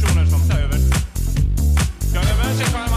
personer som tar över. Det var sig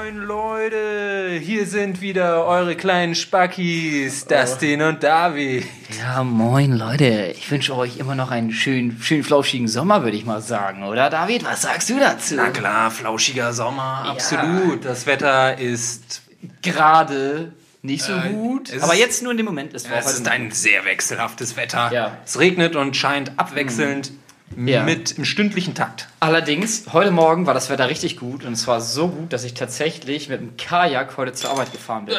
Moin Leute, hier sind wieder eure kleinen Spackis, Dustin und David. Ja, moin Leute. Ich wünsche euch immer noch einen schönen, schönen flauschigen Sommer, würde ich mal sagen, oder David? Was sagst du dazu? Na klar, flauschiger Sommer, absolut. Das Wetter ist, Gerade nicht so Äh, gut, es aber ist- jetzt nur in dem Moment. Es war es heute ist ein sehr wechselhaftes Wetter. Ja. Es regnet und scheint abwechselnd Ja. mit im stündlichen Takt. Allerdings, heute Morgen war das Wetter richtig gut und es war so gut, dass ich tatsächlich mit dem Kajak heute zur Arbeit gefahren bin.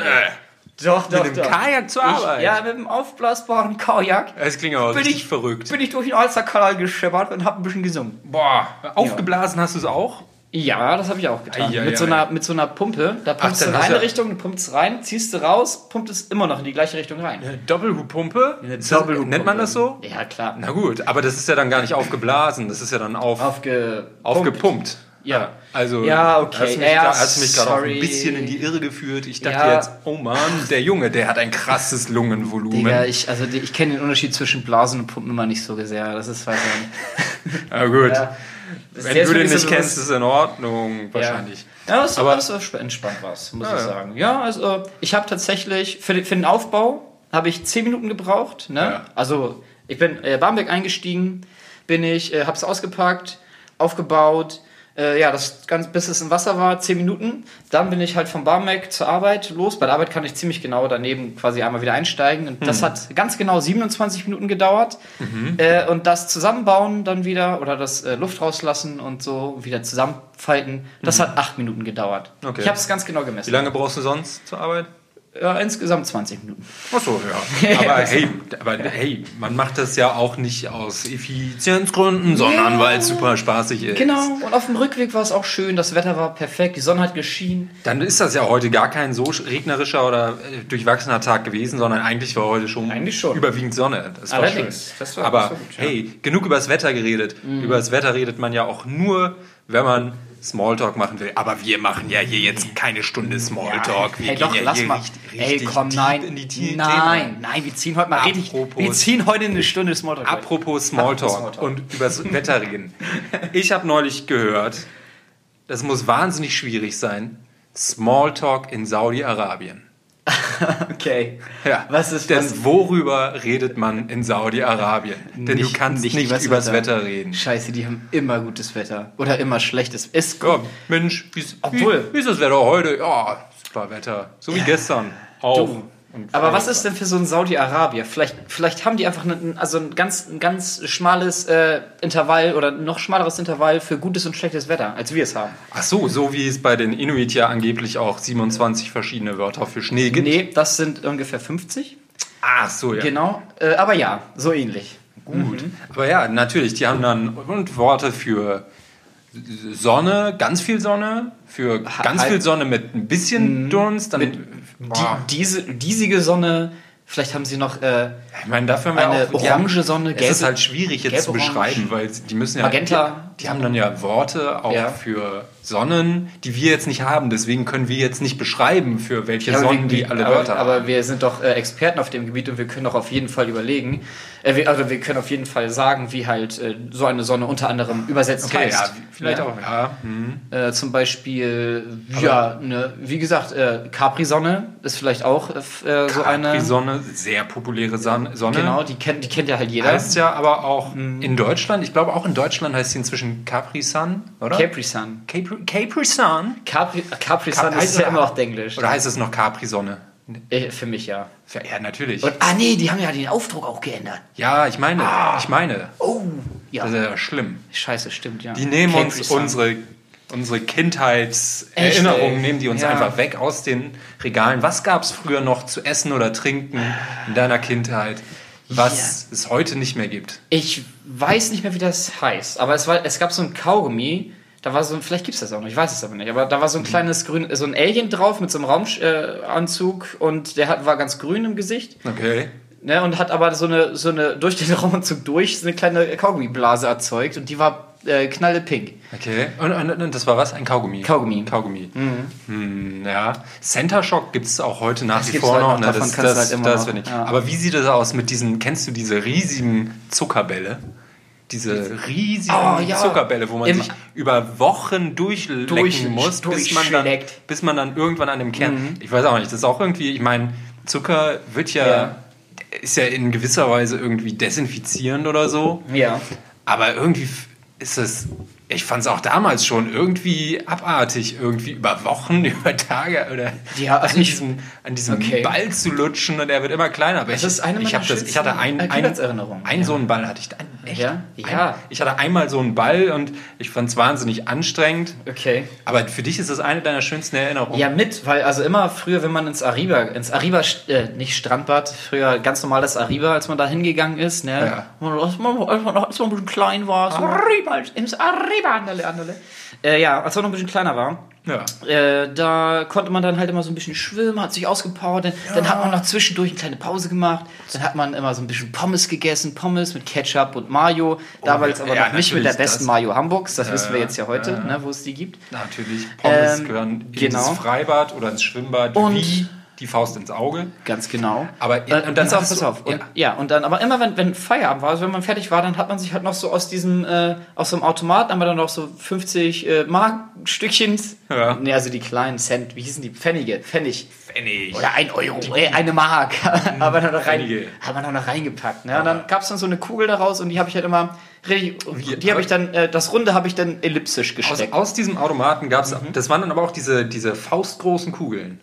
Doch, Mit dem Kajak zur Arbeit? Ich, ja, mit dem aufblasbaren Kajak Es klingt aber bin richtig ich, verrückt. bin ich durch den Alsterkanal gescheppert und hab ein bisschen gesungen. Boah, aufgeblasen hast du es auch? Ja, das habe ich auch getan. Ei, ei, mit, so ei. einer, mit so einer Pumpe. Da pumpst dann du in eine du- Richtung, du pumpst rein, ziehst du raus, pumpt es immer noch in die gleiche Richtung rein. Eine Ist das- Doppelhubpumpe. Nennt man das so? Ja, klar. Na gut, aber das ist ja dann gar nicht aufgeblasen, das ist ja dann auf, Aufge aufgepumpt. Ja. Also, Ja, okay. Hast du mich, Ja, mich gerade auch ein bisschen in die Irre geführt. Ich dachte Ja. jetzt, oh Mann, der Junge, der hat ein krasses Lungenvolumen. Digga, ich, also ich kenne den Unterschied zwischen Blasen und Pumpen immer nicht so sehr. Das ist also. Na gut. Ja. Wenn du den nicht so kennst, ist in Ordnung, wahrscheinlich. Ja, das, Aber- das war sp- entspannt was, muss Ja, ich ja. sagen. Ja, also ich habe tatsächlich für den, für den Aufbau habe ich 10 Minuten gebraucht. Ne? Ja. Also ich bin äh, Barmbek eingestiegen, bin ich, äh, habe es ausgepackt, aufgebaut. Äh, ja, das ganz bis es im Wasser war, 10 Minuten. Dann bin ich halt vom Barmbek zur Arbeit los. Bei der Arbeit kann ich ziemlich genau daneben quasi einmal wieder einsteigen. Und Hm. das hat ganz genau 27 Minuten gedauert. Mhm. Äh, und das Zusammenbauen dann wieder oder das äh, Luft rauslassen und so wieder zusammenfalten, das hat 8 Minuten gedauert. Mhm. Okay. Ich habe es ganz genau gemessen. Wie lange brauchst du sonst zur Arbeit? Ja, insgesamt 20 Minuten. Achso, ja. Aber hey, aber hey, man macht das ja auch nicht aus Effizienzgründen, sondern weil es super spaßig ist. Genau, und auf dem Rückweg war es auch schön, das Wetter war perfekt, die Sonne hat geschienen. Dann ist das ja heute gar kein so regnerischer oder äh, durchwachsener Tag gewesen, sondern eigentlich war heute schon, Eigentlich schon. überwiegend Sonne. Das war Allerdings, schön. das war- Aber gut, ja. hey, genug über das Wetter geredet. Über das Wetter redet man ja auch nur, wenn man Smalltalk machen will. Aber wir machen ja hier jetzt keine Stunde Smalltalk. Wir hey, gehen doch, ja lass mal. richtig, Ey, richtig komm, deep nein. in die Themen. nein, nein, wir ziehen heute mal richtig. Apropos- Wir ziehen heute eine Stunde Smalltalk. Apropos Smalltalk, Apropos Smalltalk. und übers Wetter reden. Ich habe neulich gehört, das muss wahnsinnig schwierig sein. Smalltalk in Saudi-Arabien. Okay. Ja, Was ist denn was? worüber redet man in Saudi-Arabien? Denn du kannst nicht, übers übers Wetter reden. Scheiße, die haben immer gutes Wetter. Oder immer schlechtes. Ist Ja, Mensch, wie ist, Obwohl- wie, wie ist das Wetter heute? Ja, super Wetter. So wie gestern. Auch. Du. Aber was ist denn für so ein Saudi-Arabier? Vielleicht, vielleicht haben die einfach einen, also ein ganz, ein ganz schmales äh, Intervall oder noch schmaleres Intervall für gutes und schlechtes Wetter, als wir es haben. Ach so, so wie es bei den Inuit ja angeblich auch 27 verschiedene Wörter für Schnee gibt. Nee, das sind ungefähr 50. Ach so, ja. Genau. Äh, aber ja, so ähnlich. Gut. Aber ja, natürlich, die haben dann und Worte für Sonne, ganz viel Sonne, für ganz halt- viel Sonne mit ein bisschen Dunst, dann boah, Die, diese, diesige Sonne, vielleicht haben sie noch äh, ich meine, dafür haben eine auch die haben- orange Sonne, Es ist gelbe- halt schwierig jetzt zu beschreiben, weil die müssen ja Magenta. Die, die haben dann ja Worte auch Ja. für Sonnen, die wir jetzt nicht haben. Deswegen können wir jetzt nicht beschreiben, für welche aber Sonnen die alle aber, Wörter haben. aber wir sind doch äh, Experten auf dem Gebiet und wir können doch auf jeden Fall überlegen, äh, wir, also wir können auf jeden Fall sagen, wie halt äh, so eine Sonne unter anderem übersetzt Okay, heißt. ja, vielleicht Ja. auch. Ja, hm. Äh, zum Beispiel, ja, ne, wie gesagt, äh, Capri-Sonne ist vielleicht auch äh, so eine. Capri-Sonne, sehr populäre Son- Sonne. Genau, die kennt, die kennt ja halt jeder. Heißt ja aber auch Mhm. in Deutschland, ich glaube auch in Deutschland heißt sie inzwischen Capri Sun, oder? Capri-Sun. Capri, Capri Sun? Capri, Capri-Sun Cap- ist ja immer noch Denglisch. Oder heißt es noch Capri Sonne? Äh, Für mich ja. Ja, ja, natürlich. Und, ah nee, die haben ja den Aufdruck auch geändert. ja, ich meine, ich meine. Oh, ja. Das ist ja schlimm. Scheiße, stimmt, ja. Die nehmen uns Capri-Sun. unsere, unsere Kindheitserinnerungen, nehmen die uns Ja. einfach weg aus den Regalen. Was gab es früher noch zu essen oder trinken in deiner Kindheit, was es heute nicht mehr gibt? Ich weiß nicht mehr, wie das heißt, aber es, war, es gab so ein Kaugummi, da war so ein, vielleicht gibt es das auch noch, ich weiß es aber nicht, aber da war so ein kleines grün, so ein Alien drauf mit so einem Raumanzug äh, und der hat, war ganz grün im Gesicht Okay. ne, und hat aber so eine, so eine, durch den Raumanzug durch so eine kleine Kaugummiblase erzeugt und die war äh, knalle pink. Okay. Und, und, und das war was? Ein Kaugummi? Kaugummi. Kaugummi. Hm, ja. Center Shock gibt es auch heute nach Das wie gibt's vor halt noch. noch, ne? davon Das, kannst du das, halt immer das noch, finde ich. ja. Aber wie sieht das aus mit diesen, kennst du diese riesigen Zuckerbälle? Diese riesigen Oh, ja. Zuckerbälle, wo man Im- sich über Wochen durchlecken Durch- muss, bis man, dann. Mhm. bis man dann irgendwann an dem Kern. Ich weiß auch nicht, das ist auch irgendwie, ich meine, Zucker wird ja, Ja. ist ja in gewisser Weise irgendwie desinfizierend oder so. Ja. Aber irgendwie ist es, ich fand es auch damals schon irgendwie abartig, irgendwie über Wochen, über Tage oder Ja, also an ich- diesem, an diesem Okay. Ball zu lutschen und er wird immer kleiner. Aber Das ich, ist eine ich, meiner hab das, ich hatte ein, schönsten, ein, Kindheitserinnerungen. ein Ja. so einen Ball hatte ich dann. Echt? Ja? Ein, Ja. ich hatte einmal so einen Ball und ich fand es wahnsinnig anstrengend. Okay. Aber für dich ist das eine deiner schönsten Erinnerungen. Ja, mit, weil also immer früher, wenn man ins Arriba, ins Arriba, äh, nicht Strandbad, früher ganz normales Arriba, als man da hingegangen ist, ne? Ja. Als man, als man noch als man ein bisschen klein war, so Arriba, ins Arriba, andale, andale. Äh, ja, als man noch ein bisschen kleiner war, Ja. äh, da konnte man dann halt immer so ein bisschen schwimmen, hat sich ausgepowert, dann, dann hat man noch zwischendurch eine kleine Pause gemacht, dann hat man immer so ein bisschen Pommes gegessen, Pommes mit Ketchup und Mayo, damals aber ja, noch nicht mit der besten das. Mayo Hamburgs, das wissen wir ja, jetzt ja heute, ja. ne, wo es die gibt. Natürlich. Pommes Ähm, gehören in genau. das Freibad oder ins Schwimmbad Und- wie die Faust ins Auge. Ganz genau. Aber- äh, und dann pass pass du- auf. Und, ja. ja. und dann, aber immer wenn, wenn Feierabend war, also wenn man fertig war, dann hat man sich halt noch so aus diesem, äh, aus so einem Automat, haben wir dann noch so 50 äh, Markstückchen. Ja. Nee, also die kleinen Cent, wie hießen die? Pfennige, Pfennig. Pfennig. Oder ein Euro, äh, eine Mark. haben wir dann noch, rein, haben wir dann noch reingepackt. Ne? Und dann gab es dann so eine Kugel daraus und die habe ich halt immer, richtig- die habe ich dann, äh, das Runde habe ich dann ellipsisch Aus, gesteckt. aus diesem Automaten gab es, Mhm. das waren dann aber auch diese, diese faustgroßen Kugeln.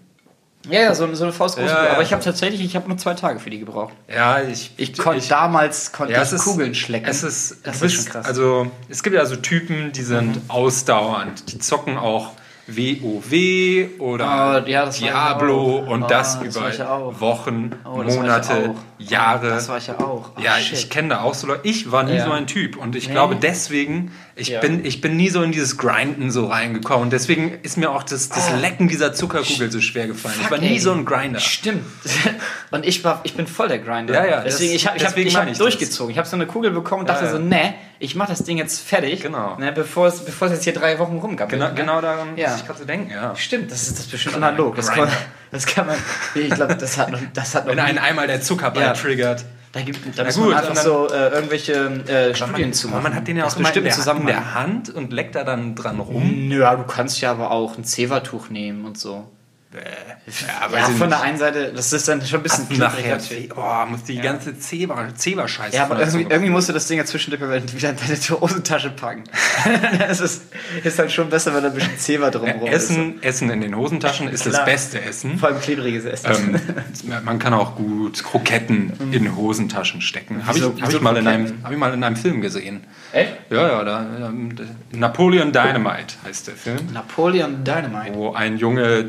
Ja, ja, so, so eine Faustgroße Ja, ja. Aber ich habe tatsächlich, ich habe nur zwei Tage für die gebraucht. Ja, ich, Ich konnte damals konnte ja, ich ist, Kugeln schlecken. Es ist, das ist schon krass. Mhm. Also, es gibt ja so Typen, die sind ausdauernd. Die zocken auch WoW oder Ah, ja, ich Diablo und Ah, das das über ich auch. Wochen, Oh, ich Monate. Jahre. Das war ich ja auch. Oh, Ja, shit. ich kenne da auch so Leute. Ich war nie Ja. so ein Typ und ich Nee. glaube deswegen, ich, Ja. bin, ich bin nie so in dieses Grinden so reingekommen. Und deswegen ist mir auch das, das Ah. Lecken dieser Zuckerkugel so schwer gefallen. ich war Fuck, nie ey. so ein Grinder. Stimmt. Und ich war, ich bin voll der Grinder. Ja, ja, Deswegen, das- ich habe ich hab, ich hab ich durchgezogen. Ich habe so eine Kugel bekommen und Ja, dachte so, ne, ich mache das Ding jetzt fertig. Genau. Ne, bevor es, bevor es jetzt hier drei Wochen rumgammelt. Genau, ne? genau daran Ja. muss ich gerade so denken, ja. Stimmt, das ist das bestimmt analog. Das kann, man, das kann man. Ich glaube, das hat noch, das hat noch Wenn einen einmal der Zuckerball triggert. Da gibt da Na gut, man einfach dann- so äh, irgendwelche äh, Studien zu Aber machen. man hat den ja auch Aus immer in der, in Zusammenhang. der Hand und leckt da dann dran rum. Nö, ja, du kannst ja aber auch ein Zewa-Tuch nehmen und so. Ja, Ja, von der einen Seite, das ist dann schon ein bisschen nachher, oh, muss die ganze Zebra, Zebra-Scheiße Ja, aber irgendwie, irgendwie musst du das Ding ja zwischendurch wieder in deine Hosentasche packen. das ist, ist halt schon besser, wenn da ein bisschen Zewa drumherum Essen, Essen in den Hosentaschen ist das Klar. beste Essen. ist. Vor allem klebriges Essen. Ähm, man kann auch gut Kroketten in Hosentaschen stecken. Habe ich, hab ich, mal in einem- hab ich mal in einem Film gesehen. Echt? Ja, ja, da, ähm, Napoleon Dynamite heißt der Film. Napoleon Dynamite. Wo ein Junge äh,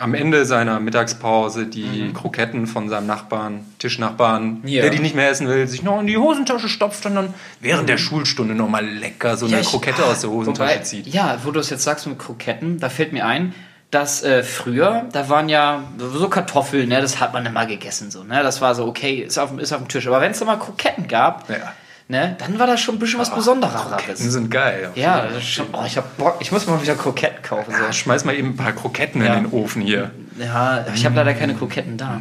am Ende seiner Mittagspause die Mhm. Kroketten von seinem Nachbarn, Tischnachbarn, Ja. der die nicht mehr essen will, sich noch in die Hosentasche stopft und dann während der Schulstunde nochmal lecker so eine Mhm. ich- Krokette aus der Hosentasche Wobei, zieht. Ja, wo du es jetzt sagst mit Kroketten, da fällt mir ein, dass äh, früher, da waren ja so Kartoffeln, ne, das hat man immer gegessen, so, ne, das war so, okay, ist auf, dem- ist auf dem Tisch. Aber wenn es da mal Kroketten gab, Ja. Ne, dann war das schon ein bisschen was Besonderes. Kroketten sind geil. Ja, das ist schon, oh, ich hab Bock, ich muss mal wieder Kroketten kaufen. So. Schmeiß mal eben ein paar Kroketten Ja. in den Ofen hier. Ja, ich habe leider keine Kroketten da.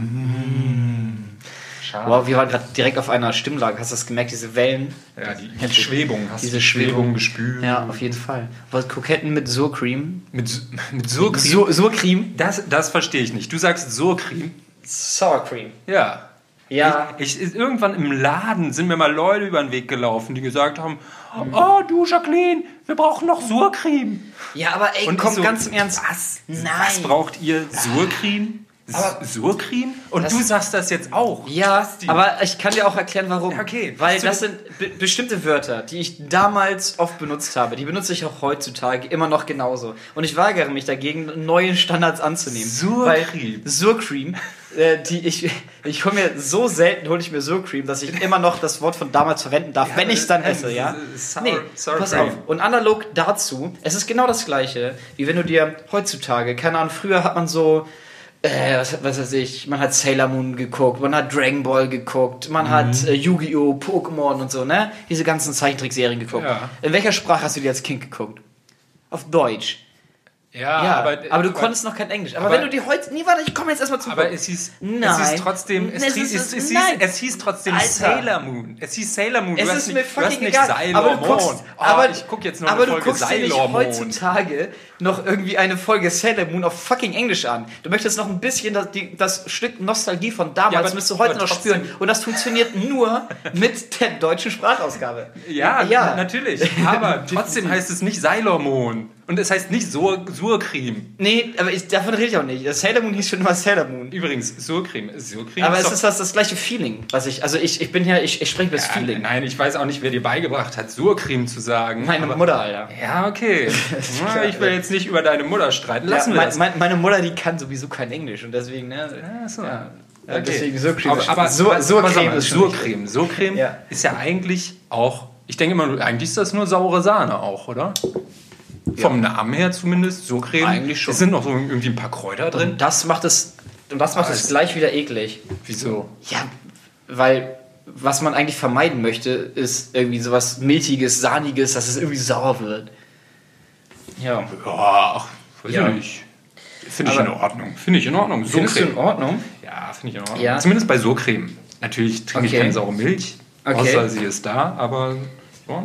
Schade. Wow, wir waren gerade direkt auf einer Stimmlage. Hast du das gemerkt, diese Wellen? Ja, die, die Schwebung. Hast Diese Schwebung Schwebung. gespürt? Ja, auf jeden Fall. Was Kroketten mit Surcream? Mit, mit Surcreme? Sur Surcream? Das, das verstehe ich nicht. Du sagst Surcreme? Sour Cream. Ja. Ja. Ich, ich, irgendwann im Laden sind mir mal Leute über den Weg gelaufen, die gesagt haben, oh du Jacqueline, wir brauchen noch Surcreme. Ja, aber ey, Und komm ich so, ganz im Ernst. Was? Nein. Was braucht ihr? Surcreme? Aber- Surcreme? Und du sagst das jetzt auch. Ja, aber ich kann dir auch erklären, warum. Okay. Weil das sind be bestimmte Wörter, die ich damals oft benutzt habe. Die benutze ich auch heutzutage immer noch genauso. Und ich weigere mich dagegen, neue Standards anzunehmen. Surcream. Weil Surcream, äh, die ich, ich hole mir so selten, hole ich mir Surcream, dass ich immer noch das Wort von damals verwenden darf, Ja, wenn ich es dann esse, ja? Sour- nee, Sour pass Cream. auf. Und analog dazu, es ist genau das gleiche, wie wenn du dir heutzutage, keine Ahnung, früher hat man so äh, was, was weiß ich, man hat Sailor Moon geguckt, man hat Dragon Ball geguckt, man hat äh, Yu-Gi-Oh!, Pokémon und so, ne? Diese ganzen Zeichentrickserien geguckt. Ja. In welcher Sprache hast du die als Kind geguckt? Auf Deutsch. Ja, Ja, aber, du konntest noch kein Englisch. Aber, aber- wenn du die heute. Nee, warte, ich komme jetzt erstmal zum Aber es hieß, Nein. es hieß trotzdem, es, Es hieß, es, es, hieß, es hieß trotzdem Alter. Sailor Moon. Es hieß Sailor Moon. Es du ist hast mir nicht, du fucking nicht egal. Sailor aber du Moon. guckst, Oh, aber, ich gucke jetzt noch aber eine du Folge guckst dir nicht Sailor Moon. heutzutage noch irgendwie eine Folge Sailor Moon auf fucking Englisch an. Du möchtest noch ein bisschen das, die, das Stück Nostalgie von damals Ja, aber- müsst du heute aber noch spüren. Und das funktioniert nur mit der deutschen Sprachausgabe. Ja, ja. natürlich. Aber trotzdem heißt es nicht Sailor Moon. Und es heißt nicht Sur Surcreme. Nee, aber ich, davon rede ich auch nicht. Das Sailor Moon hieß schon immer Sailor Moon. Übrigens, Surcreme. Surcreme Aber es ist das, das gleiche Feeling, was ich, also ich, ich bin ja, ich, ich spreche das Ja, Feeling. Nein, ich weiß auch nicht, wer dir beigebracht hat, Surcreme zu sagen. Meine aber- Mutter, Alter. Ja, okay. Na, ich will jetzt nicht über deine Mutter streiten. Lassen ja, wir das. mein, meine Mutter, die kann sowieso kein Englisch und deswegen, ne? Ach so. Ja. Okay. Deswegen Surcreme. Aber, aber aber Surcreme ist Surcreme. Surcreme Ja. ist ja eigentlich auch, ich denke immer, eigentlich ist das nur saure Sahne auch, oder? Vom Namen her zumindest, Surcreme. Eigentlich schon. Es sind noch so irgendwie ein paar Kräuter drin. Und das macht es, und das macht es gleich wieder eklig. Wieso? Ja, weil was man eigentlich vermeiden möchte, ist irgendwie sowas milchiges, sahniges, dass es irgendwie sauer wird. Ja. Ja, ach, weiß Ja. ich nicht. Finde ich in Ordnung. Finde ich in Ordnung. Findest du in. Ordnung? Ja, finde ich in Ordnung. Ja. Zumindest bei Surcreme. Natürlich trinke ich Okay. keine saure Milch, Okay. außer sie ist da, aber ja.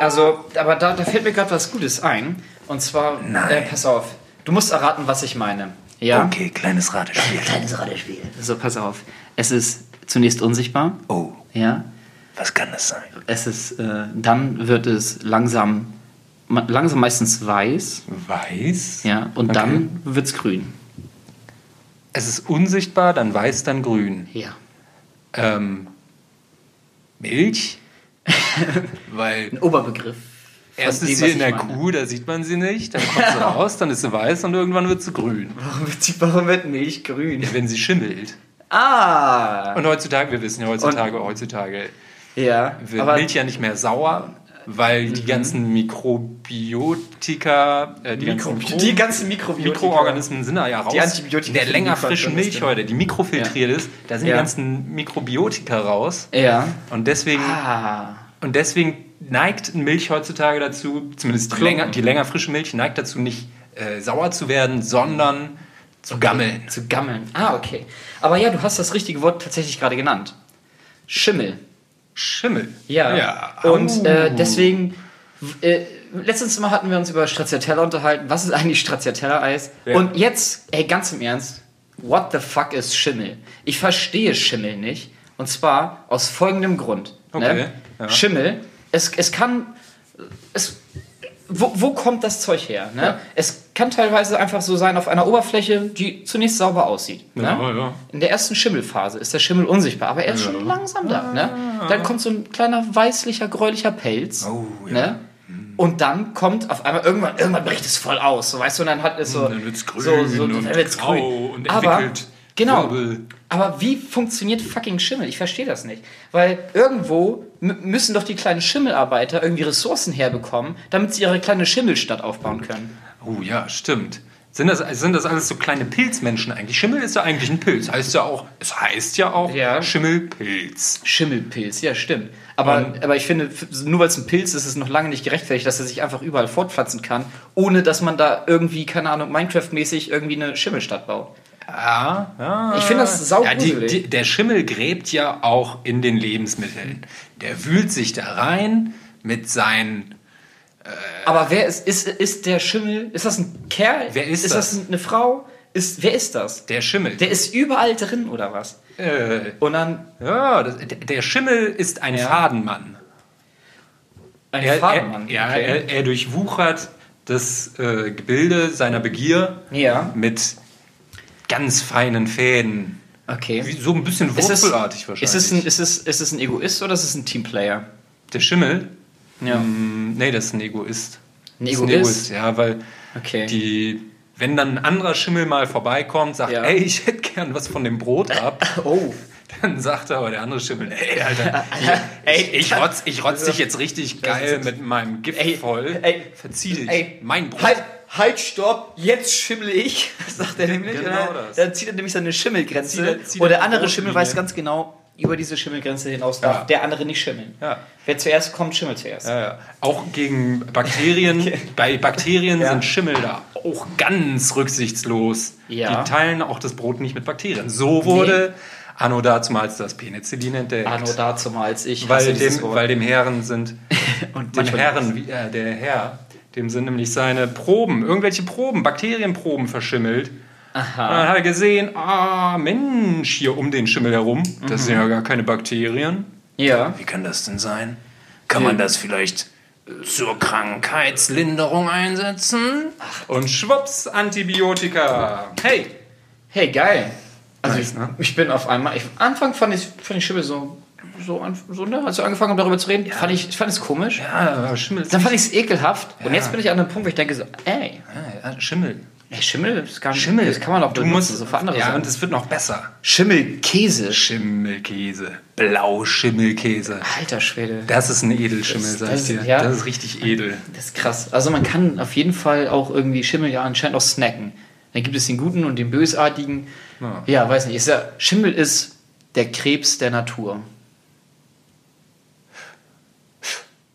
Also, aber da, da fällt mir gerade was Gutes ein. Und zwar, äh, pass auf, du musst erraten, was ich meine. Ja? Okay, kleines Ratespiel. Kleines Ratespiel. So, pass auf. Es ist zunächst unsichtbar. Oh, Ja. was kann das sein? Es ist, äh, dann wird es langsam, langsam meistens weiß. Weiß. Ja. Und Okay. dann wird es grün. Es ist unsichtbar, dann weiß, dann grün. Ja. Ähm, Milch? Weil Ein Oberbegriff. erst dem, ist sie in der meine. Kuh, da sieht man sie nicht, dann kommt sie raus, dann ist sie weiß und irgendwann wird sie grün. Warum wird, die- warum wird Milch grün? Wenn sie schimmelt. Ah! Und heutzutage, wir wissen ja heutzutage, heutzutage Ja. wird Milch ja nicht mehr sauer, weil die ganzen Mikrobiotika, äh, die Mikro, ganzen die ganzen Mikrobiotika. Mikroorganismen sind da ja raus. Die Antibiotika In der länger frischen Milch heute, die mikrofiltriert ist, da sind Ja. die ganzen Mikrobiotika raus. Ja. Und deswegen, Ah. und deswegen neigt Milch heutzutage dazu, zumindest die länger, die länger frische Milch neigt dazu nicht äh, sauer zu werden, sondern zu gammeln. Zu gammeln. Ah, okay. Aber ja, du hast das richtige Wort tatsächlich gerade genannt. Schimmel. Schimmel. Ja. ja. Und äh, Au. deswegen, äh, letztens Mal hatten wir uns über Stracciatella unterhalten. Was ist eigentlich Stracciatella-Eis? Ja. Und jetzt, ey, ganz im Ernst, what the fuck ist Schimmel? Ich verstehe Schimmel nicht. Und zwar aus folgendem Grund. Okay, Ne? ja. Schimmel, es, es kann. Es, wo, wo kommt das Zeug her? Ne? Ja. Es kann teilweise einfach so sein auf einer Oberfläche, die zunächst sauber aussieht. Ja, ne? ja. In der ersten Schimmelphase ist der Schimmel unsichtbar, aber er ist schon langsam da. Ne? Dann kommt so ein kleiner weißlicher, gräulicher Pelz. Ah. Oh, ja. ne? Und dann kommt auf einmal irgendwann, irgendwann bricht es voll aus, so weißt du, und dann hat es so. Dann wird's grün so, so, und dann wird's grün. und aber, entwickelt genau. Wirbel. Aber wie funktioniert fucking Schimmel? Ich verstehe das nicht. Weil irgendwo müssen doch die kleinen Schimmelarbeiter irgendwie Ressourcen herbekommen, damit sie ihre kleine Schimmelstadt aufbauen können. Oh ja, stimmt. Sind das, sind das alles so kleine Pilzmenschen eigentlich? Schimmel ist ja eigentlich ein Pilz. Heißt ja auch, es heißt ja auch Ja. Schimmelpilz. Schimmelpilz, ja, stimmt. Aber, aber ich finde, nur weil es ein Pilz ist, ist es noch lange nicht gerechtfertigt, dass er sich einfach überall fortpflanzen kann, ohne dass man da irgendwie, keine Ahnung, Minecraft-mäßig irgendwie eine Schimmelstadt baut. Ja, ja. Ich finde das sau ja, die, gruselig. die, Der Schimmel gräbt ja auch in den Lebensmitteln. Der wühlt sich da rein mit seinen. Aber wer ist, ist, ist der Schimmel? Ist das ein Kerl? Wer ist ist das? das? eine Frau? Ist, wer ist das? Der Schimmel. Der ist überall drin, oder was? äh, Und dann ja, das, der, Schimmel ist ein Fadenmann. ein Er, Fadenmann. er, ja, Okay. er, er durchwuchert das äh, Gebilde seiner Begier Ja. mit ganz feinen Fäden. okay. Wie, so ein bisschen Ist wurzelartig wahrscheinlich. ist, es ein, ist, es, ist es ein Egoist oder ist es ein Teamplayer? der Schimmel? Ja. Mm, nee, das ist ein Egoist. Ein Das ist Egoist? ja, weil Okay. die, wenn dann ein anderer Schimmel mal vorbeikommt, sagt, Ja. ey, ich hätte gern was von dem Brot ab, Oh. dann sagt aber der andere Schimmel, ey, Alter, Ey, ich, ich rotz, ich rotz dich jetzt richtig geil mit meinem Gift Ey, voll. ey, Verzieh dich. ey, mein Brot. Halt, halt, stopp, jetzt schimmel ich, sagt er nämlich. Genau dann, das. dann zieht er nämlich seine Schimmelgrenze. Zieht er- zieht und er der andere Schimmel weiß ganz genau, über diese Schimmelgrenze hinaus darf Ja. der andere nicht schimmeln. Ja. Wer zuerst kommt, schimmelt zuerst. Ja. Auch gegen Bakterien. Bei Bakterien sind Schimmel da auch ganz rücksichtslos. Die teilen auch das Brot nicht mit Bakterien. So wurde anno dazumals das Penicillin entdeckt. Anno dazumals, ich weil, dem, weil dem Herren sind, Und dem Herren, wie- äh, der Herr, dem sind nämlich seine Proben, irgendwelche Proben, Bakterienproben verschimmelt. Aha. Und dann hat er gesehen, ah, Mensch, hier um den Schimmel herum, das sind ja gar keine Bakterien. Ja. Wie kann das denn sein? Kann man das vielleicht zur Krankheitslinderung einsetzen? Und schwupps, Antibiotika. Hey! Hey, geil. Also Nice, ich, ne? ich bin auf einmal. Ich, am Anfang fand ich, fand ich Schimmel so. So, an- so ne? Als wir angefangen haben, darüber zu reden, fand ich, ich fand es komisch. Ja, Schimmel Dann fand ich es ekelhaft. Und Ja. jetzt bin ich an einem Punkt, wo ich denke so, ey, ja, ja, Schimmel. Ey Schimmel, das kann, Schimmel. das kann man auch du benutzen, musst, so für andere Ja, Sachen. und es wird noch besser. Schimmelkäse. Schimmelkäse. Blauschimmelkäse. Alter Schwede. Das ist ein Edelschimmel, Das- sag das- ich dir. ja. Das ist richtig edel. Das ist krass. Also man kann auf jeden Fall auch irgendwie Schimmel ja anscheinend auch snacken. Dann gibt es den guten und den bösartigen. Ja. Ja, weiß nicht. Ist ja, Schimmel ist der Krebs der Natur.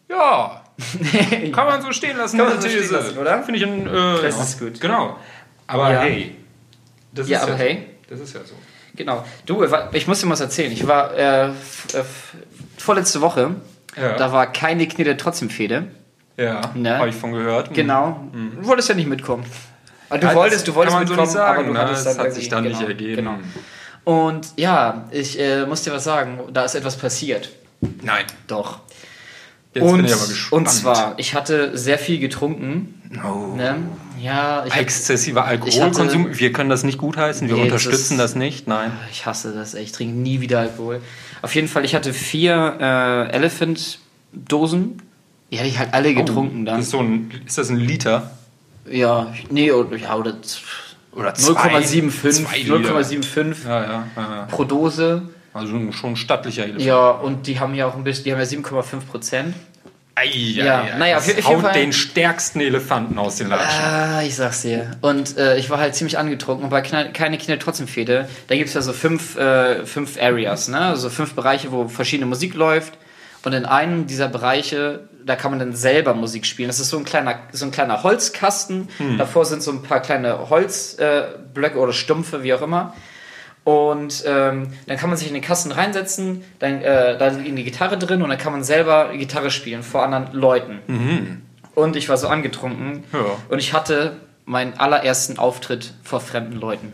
Ja, kann man so stehen lassen. Kann man diese so stehen lassen, oder? Finde ich ein. Äh, Das ja. ist gut. Genau. Aber Ja. hey. Das Ja, ist aber so. hey. Das ist ja so. Genau. Du, ich muss dir was erzählen. Ich war äh, äh, vorletzte Woche, Ja. da war keine Knete trotzdem Fehde. Ja, Ne? habe ich von gehört. Genau. Du wolltest ja nicht mitkommen. Aber Du Ja, wolltest, du das wolltest so mitkommen, sagen, aber du ne? hattest Es dann hat sich dann nicht ergeben. Genau. Und ja, ich äh, muss dir was sagen. Da ist etwas passiert. Nein. Doch. Jetzt und, bin ich aber gespannt. und zwar, ich hatte sehr viel getrunken. Oh. Ne? Ja, ich, Exzessiver Alkoholkonsum. wir können das nicht gutheißen. Wir Nee, das unterstützen ist- das nicht. Nein. ich hasse das. ey. Ich trinke nie wieder Alkohol. Auf jeden Fall, ich hatte vier äh, Elephant-Dosen. Die hatte ich halt alle getrunken Das dann. ist, so ein, ist das ein Liter? Ja, nee, oder, ja, oder Oder zwei? 0,75 Zwei Liter. 0,75 Ja, ja, ja. pro Dose. Also schon ein stattlicher Elefant. Ja, und die haben ja auch ein bisschen, die haben ja 7,5 Prozent. Ei, Ja, ei, naja, auf jeden haut Fall- den stärksten Elefanten aus den Latschen. Ah, ich sag's dir. Und äh, ich war halt ziemlich angetrunken und bei Kne- keine Kinder trotzdem Fehde. Da gibt's ja so fünf, äh, fünf Areas, ne? Also fünf Bereiche, wo verschiedene Musik läuft. Und in einem dieser Bereiche, da kann man dann selber Musik spielen. Das ist so ein kleiner, so ein kleiner Holzkasten. Davor sind so ein paar kleine Holzblöcke äh, oder Stumpfe, wie auch immer. Und ähm, dann kann man sich in den Kasten reinsetzen, dann äh, da liegt die Gitarre drin und dann kann man selber Gitarre spielen vor anderen Leuten. Und ich war so angetrunken Ja. und ich hatte meinen allerersten Auftritt vor fremden Leuten.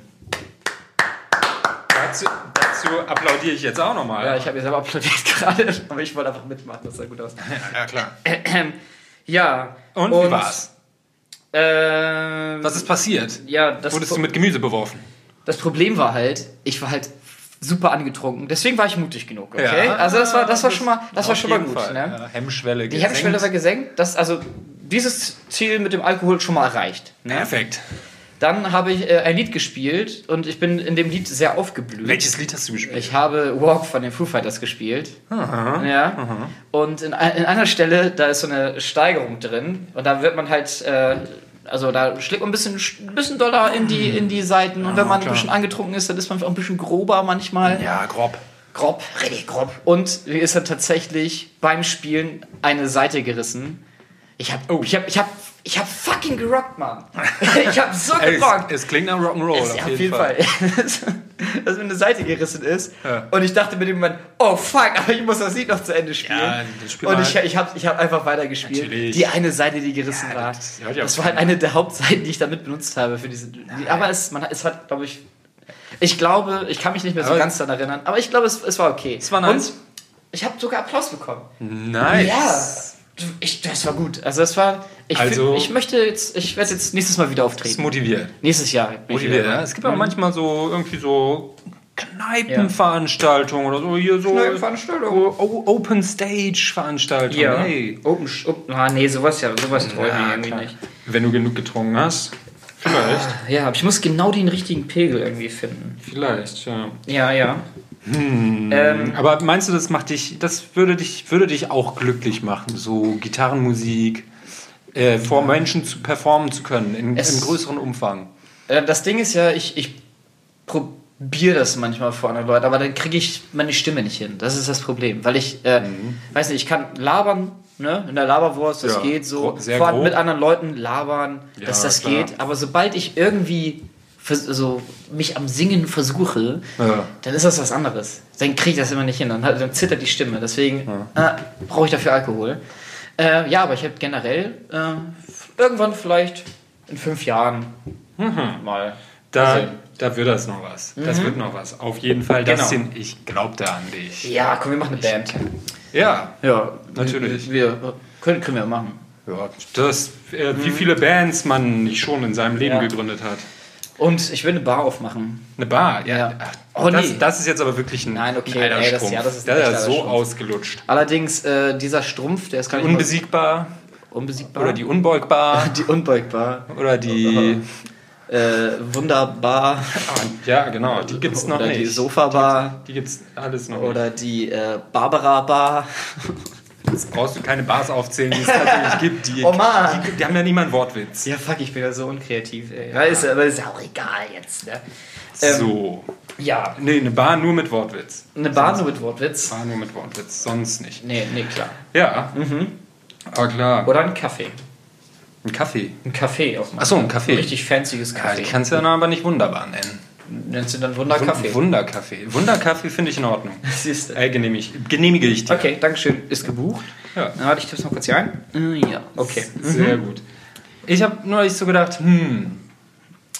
Dazu, dazu applaudiere ich jetzt auch nochmal. Ja, ich habe mir selber applaudiert gerade, aber ich wollte einfach mitmachen, das sah gut aus. ja, klar. Ja. Und, wie war's? Äh, Was ist passiert? ja, das, Wurdest du mit Gemüse beworfen? Das Problem war halt, ich war halt super angetrunken. Deswegen war ich mutig genug, okay? Ja, also das war, das war schon mal, das war schon mal gut. Fall. Ne? Hemmschwelle Die Hemmschwelle war gesenkt. Das, also dieses Ziel mit dem Alkohol schon mal erreicht. Ne? Perfekt. Dann habe ich äh, ein Lied gespielt und ich bin in dem Lied sehr aufgeblüht. Welches Lied hast du gespielt? Ich habe Walk von den Foo Fighters gespielt. Ja. Und in, in einer Stelle, da ist so eine Steigerung drin und da wird man halt, äh, also da schlägt man ein bisschen, ein bisschen doller in die, in die Seiten und wenn man ein klar. bisschen angetrunken ist, dann ist man auch ein bisschen grober manchmal. Ja, grob. Grob, richtig grob. Und mir ist dann tatsächlich beim Spielen eine Seite gerissen. Ich hab, Oh. ich hab, ich hab, ich hab fucking gerockt, Mann. ich hab so Es, gerockt. es klingt nach Rock'n'Roll, Es- ja, auf jeden Fall. Dass mir eine Seite gerissen ist. Ja. Und ich dachte mir dem Moment, oh fuck, aber ich muss das Lied noch zu Ende spielen. Ja, das spiel und ich, ich habe ich hab einfach weitergespielt. Natürlich. Die eine Seite, die gerissen Ja, war. das Das auf war halt eine der Hauptseiten, die ich damit benutzt habe für diese. Aber es, man, hat- es hat, glaube ich. Ich glaube, ich kann mich nicht mehr so Aber- ganz daran erinnern, aber ich glaube, es, es war okay. Es war nice. Und ich habe sogar Applaus bekommen. Nice. Ja. Ich, das war gut. Also das war. Ich, Also- fühl- ich möchte jetzt, ich werde jetzt nächstes Mal wieder Das auftreten. motiviert. Nächstes Jahr. Motiviert, ja. Es gibt aber manchmal so irgendwie so Kneipenveranstaltungen oder so hier so Kneipenveranstaltungen. O- Open Stage Veranstaltungen. Ja. Hey. Open, Open, ah, nee, sowas ja, sowas toll Ja, irgendwie klar. nicht. Wenn du genug getrunken hast. Vielleicht. Ja, aber ich muss genau den richtigen Pegel irgendwie finden. Vielleicht, ja. Ja, ja. Ähm, Aber meinst du, das macht dich, das würde dich, würde dich auch glücklich machen? So Gitarrenmusik, äh, vor Menschen zu performen zu können, in, Es- im größeren Umfang. Äh, Das Ding ist ja, ich, ich probiere das manchmal vor anderen Leuten, aber dann kriege ich meine Stimme nicht hin. Das ist das Problem. Weil ich, äh, weiß nicht, ich kann labern, ne? In der Laberwurst, das Ja, geht so. sehr Vor allem mit anderen Leuten labern, Ja, dass das klar. geht. Aber sobald ich irgendwie vers so mich am Singen versuche, Ja. dann ist das was anderes. Dann kriege ich das immer nicht hin. Dann, dann zittert die Stimme. Deswegen äh, brauche ich dafür Alkohol. Äh, ja, aber ich habe generell äh, irgendwann vielleicht in fünf Jahren mal. Mhm. Da, Also, da wird das noch was. Das wird noch was. Auf jeden Fall. Genau. Dustin, ich glaubte an dich. ja, komm, wir machen eine Band. Ja, Ja, Natürlich. Wir, wir können, können wir machen. ja das, äh, wie viele Bands man nicht schon in seinem Leben Ja. gegründet hat. Und ich will eine Bar aufmachen. Eine Bar, ja. Ja. Ach, Oh, das, nee. das ist jetzt aber wirklich ein, Nein, okay, ein ey, das- ja, das ist der ist so Strumpf. ausgelutscht. Allerdings, äh, dieser Strumpf, der ist gar nicht Unbesiegbar unbesiegbar. oder die unbeugbar die unbeugbar. oder die... Äh, wunderbar. Ja, genau, die gibt's noch oder nicht. die Sofa-Bar. Die gibt's alles noch Oder die äh, Barbara-Bar. Jetzt brauchst du keine Bars aufzählen, die es natürlich gibt. Die, Oh Mann. Die, die haben ja niemand Wortwitz. Ja, fuck, ich bin ja so unkreativ. Ey. Ja. Ist, aber ist ja auch egal jetzt. Ne? Ähm, so. Ja, Nee, eine Bar nur mit Wortwitz. eine Bar nur mit Wortwitz. Bar nur mit Wortwitz, sonst nicht. Nee, nee, klar. Ja. Aber klar. Oder ein Kaffee. Ein Kaffee. Ein Kaffee auch mal. Ach so, ein Kaffee. Ein richtig fancyes Ja, Kaffee. die kannst du dann aber nicht wunderbar nennen. Nennst du dann Wunderkaffee? Wunderkaffee. Wunderkaffee finde ich in Ordnung. Siehst du. Äh, genehmig, genehmige ich dir. Okay, Dankeschön. Ist gebucht. Ja. Na, warte, ich tipp's noch kurz hier ein. Äh, ja, okay. Sehr gut. Ich habe neulich so gedacht, hm,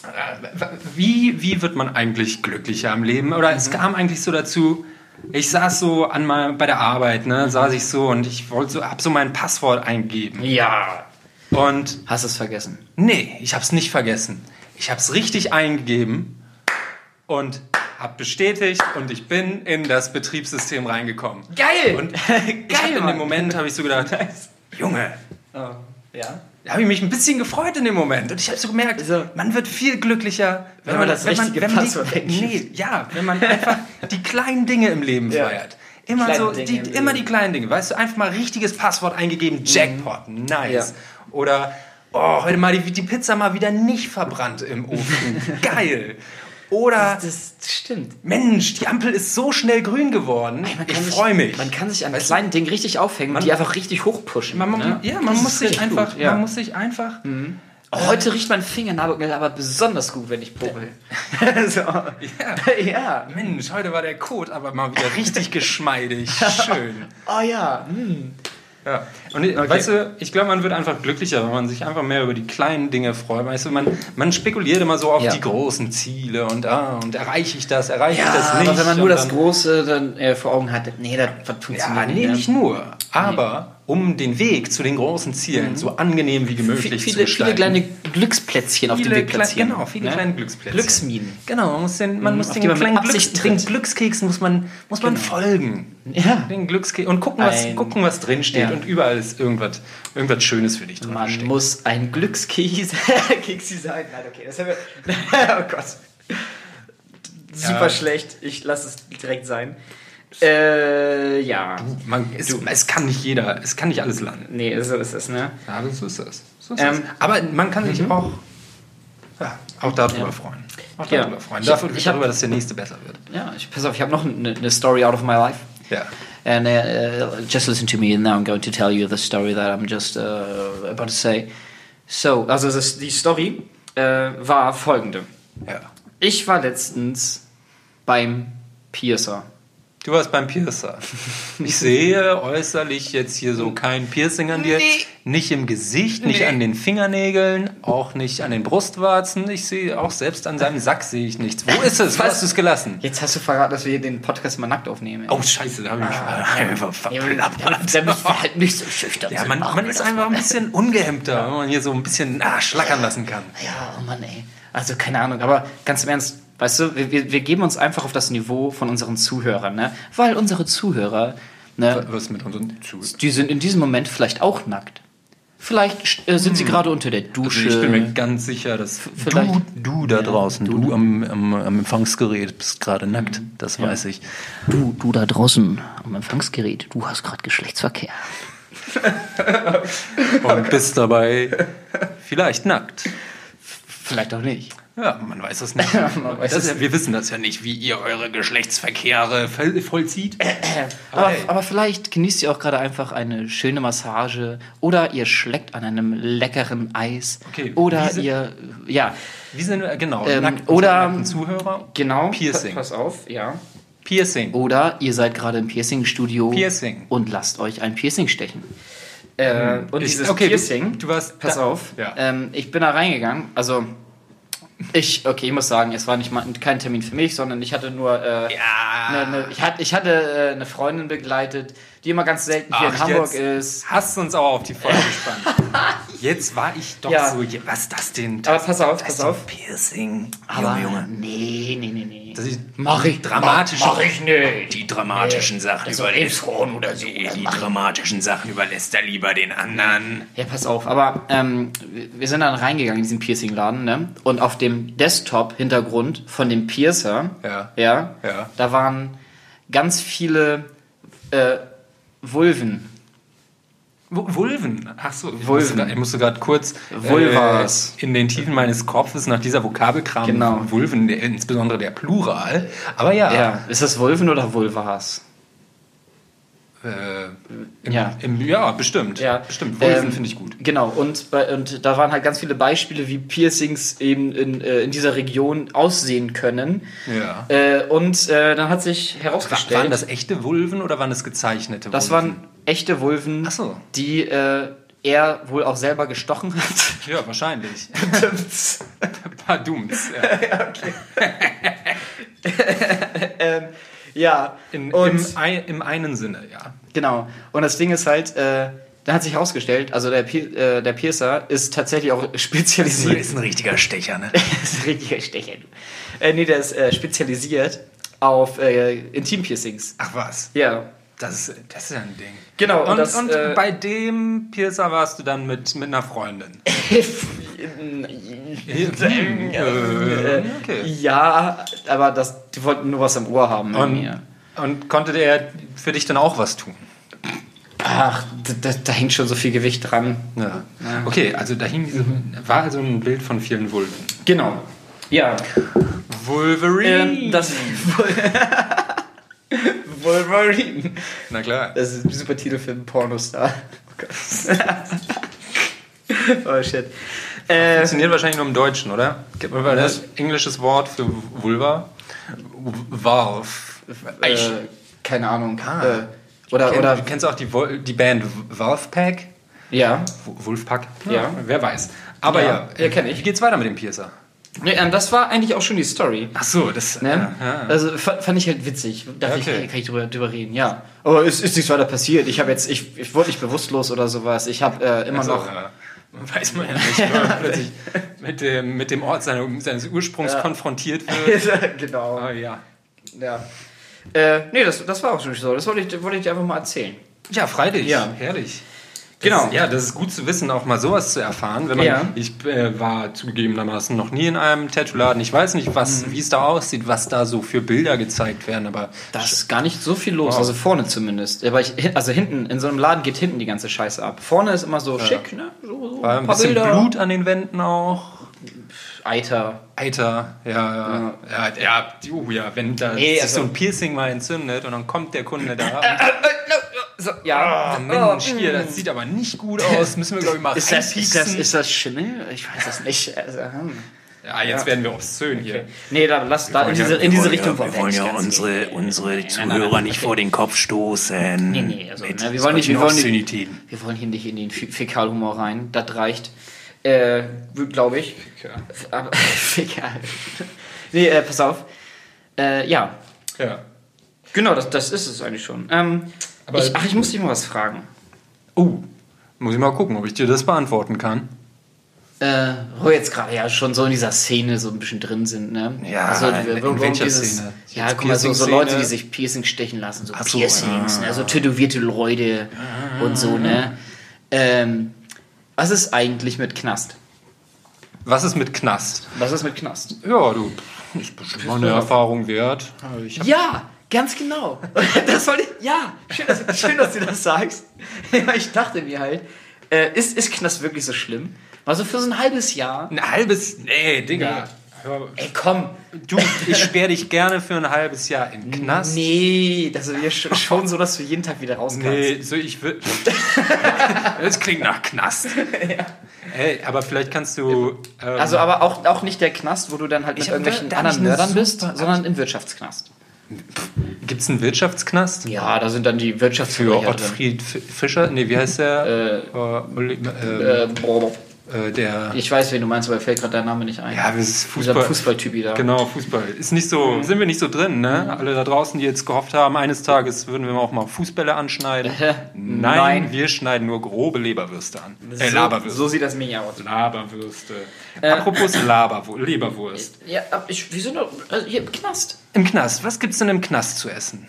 äh, wie, wie wird man eigentlich glücklicher am Leben? Oder Mhm. es kam eigentlich so dazu, ich saß so an mal bei der Arbeit, Mhm. ne, saß ich so und ich wollte so, hab so mein Passwort eingegeben. Ja. Und Hast es vergessen? nee, ich hab's nicht vergessen. Ich hab's richtig eingegeben und hab bestätigt und ich bin in das Betriebssystem reingekommen. Geil! Und Geil, in dem Moment habe ich so gedacht, Junge, Oh, ja? da habe ich mich ein bisschen gefreut in dem Moment. Und ich habe so gemerkt, So. man wird viel glücklicher, wenn, man das richtige wenn Passwort die, nee, ja, wenn man einfach die kleinen Dinge im Leben Ja. feiert. Immer Kleine so, die, im immer Leben. die kleinen Dinge. Weißt du, einfach mal richtiges Passwort eingegeben, Jackpot, nice. Ja. Oder, oh, heute mal die, die Pizza mal wieder nicht verbrannt im Ofen, geil. Oder, Das, das stimmt. Mensch, die Ampel ist so schnell grün geworden, Man ich freue mich. Man kann sich an Weißt kleinen Dingen richtig aufhängen und die einfach richtig hochpushen. man, ne? Ja, man muss einfach, gut, ja. man muss sich einfach Oh, heute riecht mein Fingernagel aber besonders gut, wenn ich puppel. so. Ja. ja. Mensch, heute war der Code aber mal wieder richtig geschmeidig. Schön. Oh ja. Hm. Ja. Und ich- weißt du, ich glaube, man wird einfach glücklicher, wenn man sich einfach mehr über die kleinen Dinge freut. Weißt du, man, man spekuliert immer so auf Ja. die großen Ziele und ah, und erreiche ich das, erreiche ich Ja, das nicht. aber wenn man nur das Große dann äh, vor Augen hat, nee, das, das funktioniert Ja, nicht. nee, ne? nicht nur. Aber um den Weg zu den großen Zielen so angenehm wie möglich Viele, zu gestalten. viele kleine Glücksplätzchen auf dem Weg platzieren. genau, viele ne? kleine Glücksplätzchen. Glücksminen. Genau, man muss den, man muss auf den kleinen Glücks, den. Glückskeksen muss man, muss man folgen. Ja. Den Glückskeks und gucken, was, Ein- gucken, was drin steht. Ja. Und überall ist irgendwas, irgendwas Schönes für dich drin. Man versteckt. muss ein Glückskeks Keksi sein. Nein, okay, das haben wir. oh Gott. Super Ja. schlecht. Ich lasse es direkt sein. Äh, ja. Man, es, es kann nicht jeder, es kann nicht alles landen. Nee, so ist es, ne? Ja, so ist das. So ist Ähm, das. Aber man kann sich auch, ja, auch darüber Ja. freuen. Auch Ja. darüber freuen. Ich- Dafür, ich hab- darüber, dass der nächste besser wird. Ja, ich, pass auf, ich habe noch eine, eine Story out of my life. Ja. And uh, just listen to me, and now I'm going to tell you the story that I'm just uh, about to say. So, also das, die Story äh, war folgende. ja. Ich war letztens beim Piercer. Du warst beim Piercer. Ich sehe äußerlich jetzt hier so kein Piercing an dir. Nee. Nicht im Gesicht, nicht Nee. an den Fingernägeln, auch nicht an den Brustwarzen. Ich sehe auch selbst an seinem Sack sehe ich nichts. Wo ist es? Wo hast du es gelassen? Jetzt hast du verraten, dass wir hier den Podcast mal nackt aufnehmen. Oh, scheiße, da habe ich mich einfach Ja, verplappert. damit wir halt nicht so schüchtern Ja, man, man ist einfach ein bisschen ungehemmter, wenn man hier so ein bisschen ah, schlackern lassen kann. Ja, oh Mann, ey. Also keine Ahnung, aber ganz im Ernst, weißt du, wir, wir geben uns einfach auf das Niveau von unseren Zuhörern, ne? Weil unsere Zuhörer, ne, Was mit unseren zu? die sind in diesem Moment vielleicht auch nackt. Vielleicht äh, sind sie gerade unter der Dusche. Also ich bin mir ganz sicher, dass vielleicht- du, du da draußen, du, am, am, am Empfangsgerät bist gerade nackt. Das weiß ich. du, du da draußen am Empfangsgerät, du hast gerade Geschlechtsverkehr. Und bist dabei vielleicht nackt. Vielleicht auch nicht. Ja, man weiß es nicht. Man weiß das es wir wissen das ja nicht, wie ihr eure Geschlechtsverkehre voll, vollzieht. Aber, hey. aber vielleicht genießt ihr auch gerade einfach eine schöne Massage oder ihr schleckt an einem leckeren Eis. Okay, Oder sind- ihr, ja, Wie sind wir, genau, Ähm, nackt- oder- nackten Zuhörer? genau. Piercing. Pass auf, ja. Piercing. Oder ihr seid gerade im Piercing-Studio Piercing. und lasst euch ein Piercing stechen. Äh, und Ich- dieses okay, du- Piercing, du warst pass da- auf, Ja. ähm, ich bin da reingegangen, also ich, okay, ich muss sagen, es war nicht mal kein Termin für mich, sondern ich hatte nur, äh, Ja. ne, ne, ich, hatte, ich hatte äh, eine Freundin begleitet, die immer ganz selten hier in Ach, Hamburg jetzt ist. Hast du uns auch auf die Folge gespannt. Jetzt war ich doch Ja. so, was ist das denn? Aber pass auf, das pass auf. Piercing. Aber Junge, Junge. nee, nee, nee, nee. Das ist Mach ich, dramatische, mach, mach ich nicht. die dramatischen Sachen Also überlässt. Oder so. Die, das die dramatischen Sachen überlässt er lieber den anderen. Ja, pass auf, aber ähm, wir- wir sind dann reingegangen in diesen Piercing-Laden, ne? Und auf dem Desktop-Hintergrund von dem Piercer, Ja. ja, Ja. da waren ganz viele äh, Vulven. Vu- Vulven. Ach so, ich Vulven. musste grad- ich musste gerade kurz Vulvas. äh, in den Tiefen meines Kopfes nach dieser Vokabelkram Genau. Vulven, der, insbesondere der Plural. Aber ja, Ja, ist das Vulven oder Vulvas? Äh, im, Ja. Im, ja bestimmt. Ja. Bestimmt. Vulven Ähm, finde ich gut. Genau, und, bei, und da waren halt ganz viele Beispiele, wie Piercings eben in, äh, in dieser Region aussehen können. Ja. Äh, und äh, dann hat sich herausgestellt, Waren das echte Vulven oder waren das gezeichnete das Vulven? waren echte Vulven, Ach so. die äh, er wohl auch selber gestochen hat. Ja, wahrscheinlich. Padums. Ja. ja, In, und im, Im einen Sinne, ja. genau. Und das Ding ist halt, äh, dann hat sich herausgestellt, also der, äh, der Piercer ist tatsächlich auch spezialisiert. ein richtiger Stecher, ne? ist ein richtiger Stecher. du. Äh, nee, der ist äh, spezialisiert auf äh, Intimpiercings. Ach was. Ja. Das ist, das ist ja ein Ding. Genau, und Und, das, und äh, bei dem Piercer warst du dann mit, mit einer Freundin. Okay. Ja, aber das, die wollten nur was am Ohr haben mit Und, mir. und konnte der für dich dann auch was tun? Ach, da, da, hängt schon so viel Gewicht dran. Ja. Okay, also da hing war also ein Bild von vielen Vulven. Genau. Ja. Wolverine. Ähm, das Wolverine. Na klar. Das ist ein super Titel für einen Pornostar. Oh Gott. oh shit. Äh, Funktioniert wahrscheinlich nur im Deutschen, oder? Gibt mir mal das englisches Wort für Vulva? Valve. äh, keine Ahnung. Ah. Äh, oder, kenn, oder, kennst du auch die, die Band Wolfpack? ja. Wolfpack? Ja. Wer weiß. Aber Ja, ja, ja, kenn ich. Wie geht's weiter mit dem Piercer? Nee, ähm, das war eigentlich auch schon die Story. Ach so, das. Ne? Ja, ja. Also fa- fand ich halt witzig. Dachte Okay. ich, kann ich drüber, drüber reden, ja. Aber es ist nichts weiter passiert. Ich habe jetzt, ich, ich wurde nicht bewusstlos oder sowas. Ich habe äh, immer Also, noch. Ja. Weiß man ja nicht, wenn man plötzlich mit dem, mit dem Ort seiner, seines Ursprungs Ja. konfrontiert wird. genau. Ah, ja. Ja. Äh, nee, das, das war auch schon so. Das wollte ich, wollte ich dir einfach mal erzählen. Ja, freilich. Ja. Herrlich. Genau. Ja, das ist gut zu wissen, auch mal sowas zu erfahren. Wenn man, Ja. Ich äh, war zugegebenermaßen noch nie in einem Tattoo-Laden. Ich weiß nicht, was, Mhm. wie es da aussieht, was da so für Bilder gezeigt werden, aber Da ist gar nicht so viel los, Wow. also vorne zumindest. Aber ich, also hinten, in so einem Laden geht hinten die ganze Scheiße ab. Vorne ist immer so schick, ne? So, so war ein bisschen Blut an den Wänden auch. Eiter. Eiter, ja, ja, ja, ja, uh, ja wenn da Nee, sich also- so ein Piercing mal entzündet und dann kommt der Kunde da So, ja. Ah, Mensch, hier, das sieht aber nicht gut aus. Müssen wir, glaube ich, mal Ist das, ist, das, ist das Schimmel? Ich weiß das nicht. Also, hm. Ja, jetzt werden wir obszön hier. Nee, da, lass da in diese, in diese Richtung wir wollen ja unsere, gehen. unsere nein, Zuhörer nein, nicht okay. vor den Kopf stoßen. Nee, nee, also, mit ne, wir wollen nicht- wir wollen nicht-. Wir wollen hier nicht in den Fä- Fäkalhumor rein. Das reicht. Äh, glaube ich. Aber, Fäkal. nee, äh, pass auf. Äh, ja. Ja. Genau, das, das ist es eigentlich schon. Ähm, ich, ach, ich muss dich mal was fragen. Oh, muss ich mal gucken, ob ich dir das beantworten kann. Äh, wo wir jetzt gerade ja schon so in dieser Szene so ein bisschen drin sind, ne? Ja, also, in- in welcher dieses, Szene? Ja, guck mal, so, so? Leute, die sich Piercing stechen lassen, so Ach so, Piercings, ah. ne? so tätowierte Leute und so, ne? Ähm, was ist eigentlich mit Knast? Was ist mit Knast? Was ist mit Knast? Ja, du, ist bestimmt mal eine Erfahrung wert. Ja, Ganz genau. Das soll ich, ja, schön dass, schön, dass du das sagst. Ja, ich dachte mir halt, äh, ist, ist Knast wirklich so schlimm? Also für so ein halbes Jahr. Ein halbes. Nee, Digga. Hör- Ey, komm. Du, ich sperre dich gerne für ein halbes Jahr in den Knast. Nee, das ist ja schon- schon so, dass du jeden Tag wieder raus kannst. Nee, so ich will. das klingt nach Knast. Ey, aber vielleicht kannst du. Ähm, Also aber auch, auch nicht der Knast, wo du dann halt mit irgendwelchen anderen Mördern bist, sondern im Wirtschaftsknast. Gibt es einen Wirtschaftsknast? Ja, da sind dann die Für Wirtschaftsverbrecher drin. Ottfried Fischer? Nee, wie heißt der? Äh, äh, Äh, boah, äh, der. ich weiß, wen du meinst, aber fällt gerade dein Name nicht ein. Ja, das ist Dieser Fußball. Fußballtypi da. Genau, Fußball. Ist nicht so, sind wir nicht so drin, ne? Alle da draußen, die jetzt gehofft haben, eines Tages würden wir auch mal Fußbälle anschneiden. Nein, Nein. wir schneiden nur grobe Leberwürste an. Äh, so, Laberwürste. so sieht das mir aus. Laberwürste. Apropos Laberwurst, Leberwurst. Ja, ich, wir sind doch also hier im Knast. Im Knast, was gibt's denn im Knast zu essen?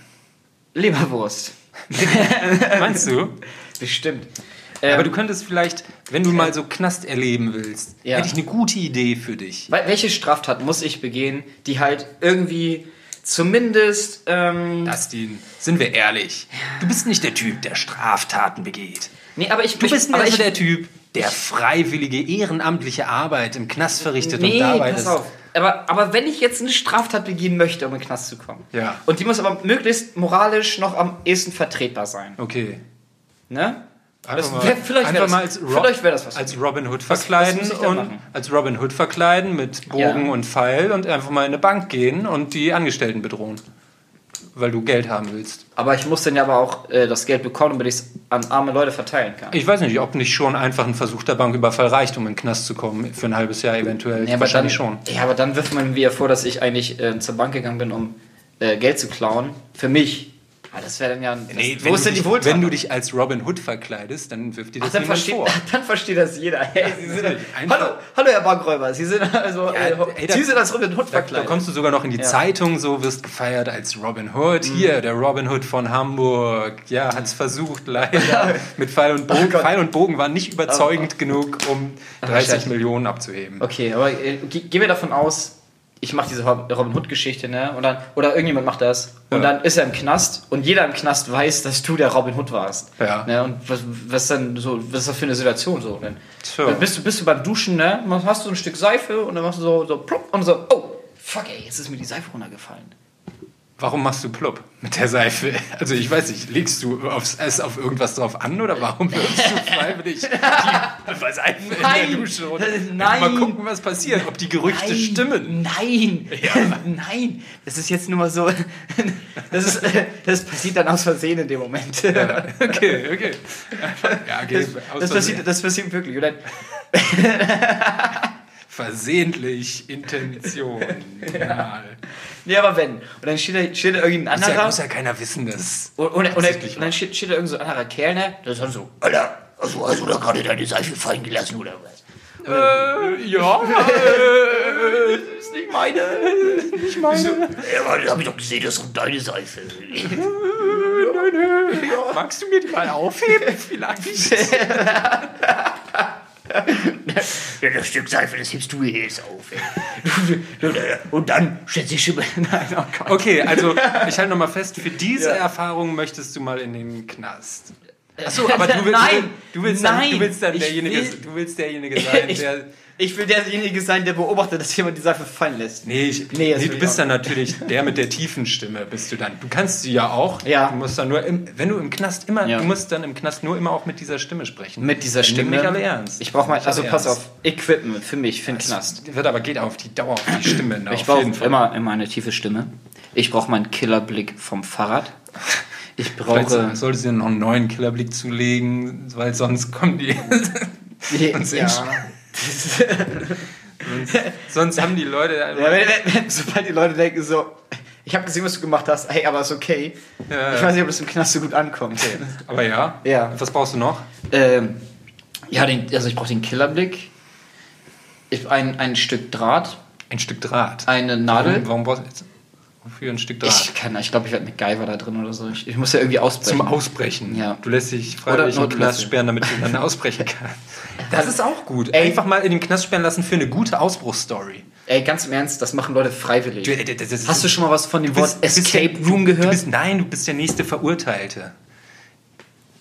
Leberwurst. Meinst du? Bestimmt. Aber du könntest vielleicht, wenn du mal so Knast erleben willst, Ja. hätte ich eine gute Idee für dich. Wel- Welche Straftat muss ich begehen, die halt irgendwie zumindest. Ähm, Dustin, sind wir ehrlich. Du bist nicht der Typ, der Straftaten begeht. nee, aber ich Du bist so der Typ, der freiwillige, ehrenamtliche Arbeit im Knast verrichtet Nee, und dabei pass ist. auf. Aber, aber wenn ich jetzt eine Straftat begehen möchte, um in den Knast zu kommen, Ja. und die muss aber möglichst moralisch noch am ehesten vertretbar sein, Okay. ne? Wär- vielleicht einfach wär das- mal als, Ro vielleicht wär das was als. Robin Hood was verkleiden ich da und als Robin Hood verkleiden mit Bogen Ja. und Pfeil und einfach mal in eine Bank gehen und die Angestellten bedrohen, weil du Geld haben willst. Aber ich muss dann ja aber auch äh, das Geld bekommen, damit ich es an arme Leute verteilen kann. Ich weiß nicht, ob nicht schon einfach ein versuchter Banküberfall reicht, um in den Knast zu kommen für ein halbes Jahr eventuell. Ja, aber Wahrscheinlich dann, schon. Ja, aber dann wirft man mir vor, dass ich eigentlich äh, zur Bank gegangen bin, um äh, Geld zu klauen. Für mich. Aber das wäre dann ja. Das, Nee, wo wenn ist du denn die dich, Wohltat? Wenn du dich als Robin Hood verkleidest, dann wirft dir Ach, das dann, niemand versteht, vor. dann versteht das jeder. Hey, Sie sind. Einfach- hallo, hallo, Herr Bankräuber. Sie sind also. äh, ey, da- Sie sind als Robin Hood Da, da verkleidet. kommst du sogar noch in die Zeitung, so wirst gefeiert als Robin Hood. Hier, der Robin Hood von Hamburg. Ja, hat's versucht, leider. Mit Pfeil und Bogen. Gott. Pfeil und Bogen waren nicht überzeugend genug, um 30 scheiße. Millionen abzuheben. Okay, aber äh, ge- gehen wir davon aus, ich mache diese Rob- Robin Hood-Geschichte, ne? Und dann, oder irgendjemand macht das. Und Ja. dann ist er im Knast und jeder im Knast weiß, dass du der Robin Hood warst. Ja. Ne? Und was, was dann so, was ist das für eine Situation so? Dann, Tja. dann bist, du, bist du beim Duschen, ne? Hast du ein Stück Seife und dann machst du so, so plopp und so, oh, fuck ey, jetzt ist mir die Seife runtergefallen. Warum machst du plopp mit der Seife? Also ich weiß nicht, legst du aufs, es auf irgendwas drauf an oder warum wirfst du freiwillig die Seife in Nein. der Dusche runter? Nein. Mal gucken, was passiert, ob die Gerüchte stimmen. Nein, nein, das ist jetzt nur mal so, das, ist, das passiert dann aus Versehen in dem Moment. Okay, okay. Ja, okay. aus Das Versehen. passiert, das passiert wirklich. Und dann, Versehentlich, Intention. Ja. Nee, aber wenn. Und dann steht da, steht da irgendein Muss ja, anderer. muss ja keiner wissen, dass. und, und, und, und dann steht, steht da irgendein so anderer Kerl, ne? Das ist dann so, Alter, also hast du da gerade deine Seife fallen gelassen oder was? Äh, ja, Das ist nicht meine. ich meine. Ja, aber da hab ich doch gesehen, das ist deine Seife. Magst du mir die mal aufheben? Vielleicht. Ja, das Stück Seife, das hebst du jetzt auf. Und dann schätze ich schon. Nein, oh Gott. Okay, also ich halte nochmal fest, für diese Ja. Erfahrung möchtest du mal in den Knast. Achso, aber du willst, Nein, du willst, dann, du willst dann derjenige, will- du willst derjenige sein, Ich, der. Ich will derjenige sein, der beobachtet, dass jemand die Seife fallen lässt. Nee, ich, Nee, das nee du bist dann natürlich der mit der tiefen Stimme, bist du dann. Du kannst sie ja auch. Ja. Du musst dann nur, im, wenn du im Knast immer, Ja. du musst dann im Knast nur immer auch mit dieser Stimme sprechen. Mit dieser Nimm Stimme. mich alle ernst. Ich brauche mal, Nimm also pass ernst. auf, Equipment für mich, für den Knast. Wird aber geht auf die Dauer auf die Stimme. ne, Ich brauche immer, immer eine tiefe Stimme. Ich brauche meinen Killerblick vom Fahrrad. Ich Vielleicht brauche. solltest du dir noch einen neuen Killerblick zulegen, weil sonst kommen die. sonst, ja. Sonst haben die Leute. Ja, wenn, wenn, wenn, sobald die Leute denken so, ich habe gesehen, was du gemacht hast, hey, aber ist okay. Ja, ich weiß nicht, ob das im Knast so gut ankommt. Aber ja. Ja. Was brauchst du noch? Ähm, ja, den, also ich brauche den Killerblick, ich, ein, ein Stück Draht, Ein Stück Draht. eine Nadel, Warum, warum brauchst du jetzt? Für ein Stück Draht. Ich kann, ich glaube, ich werde MacGyver da drin oder so. Ich, ich muss ja irgendwie ausbrechen. Zum Ausbrechen. Ja. Du lässt dich freiwillig den Knast sperren, damit du dann ausbrechen kannst. Das ist auch gut. Ey. Einfach mal in den Knast sperren lassen für eine gute Ausbruchsstory. Ey, ganz im Ernst, das machen Leute freiwillig. Du, äh, das ist- Hast du schon mal was von dem Du bist- Wort du bist Escape der- Room Du gehört? bist, nein, du bist der nächste Verurteilte.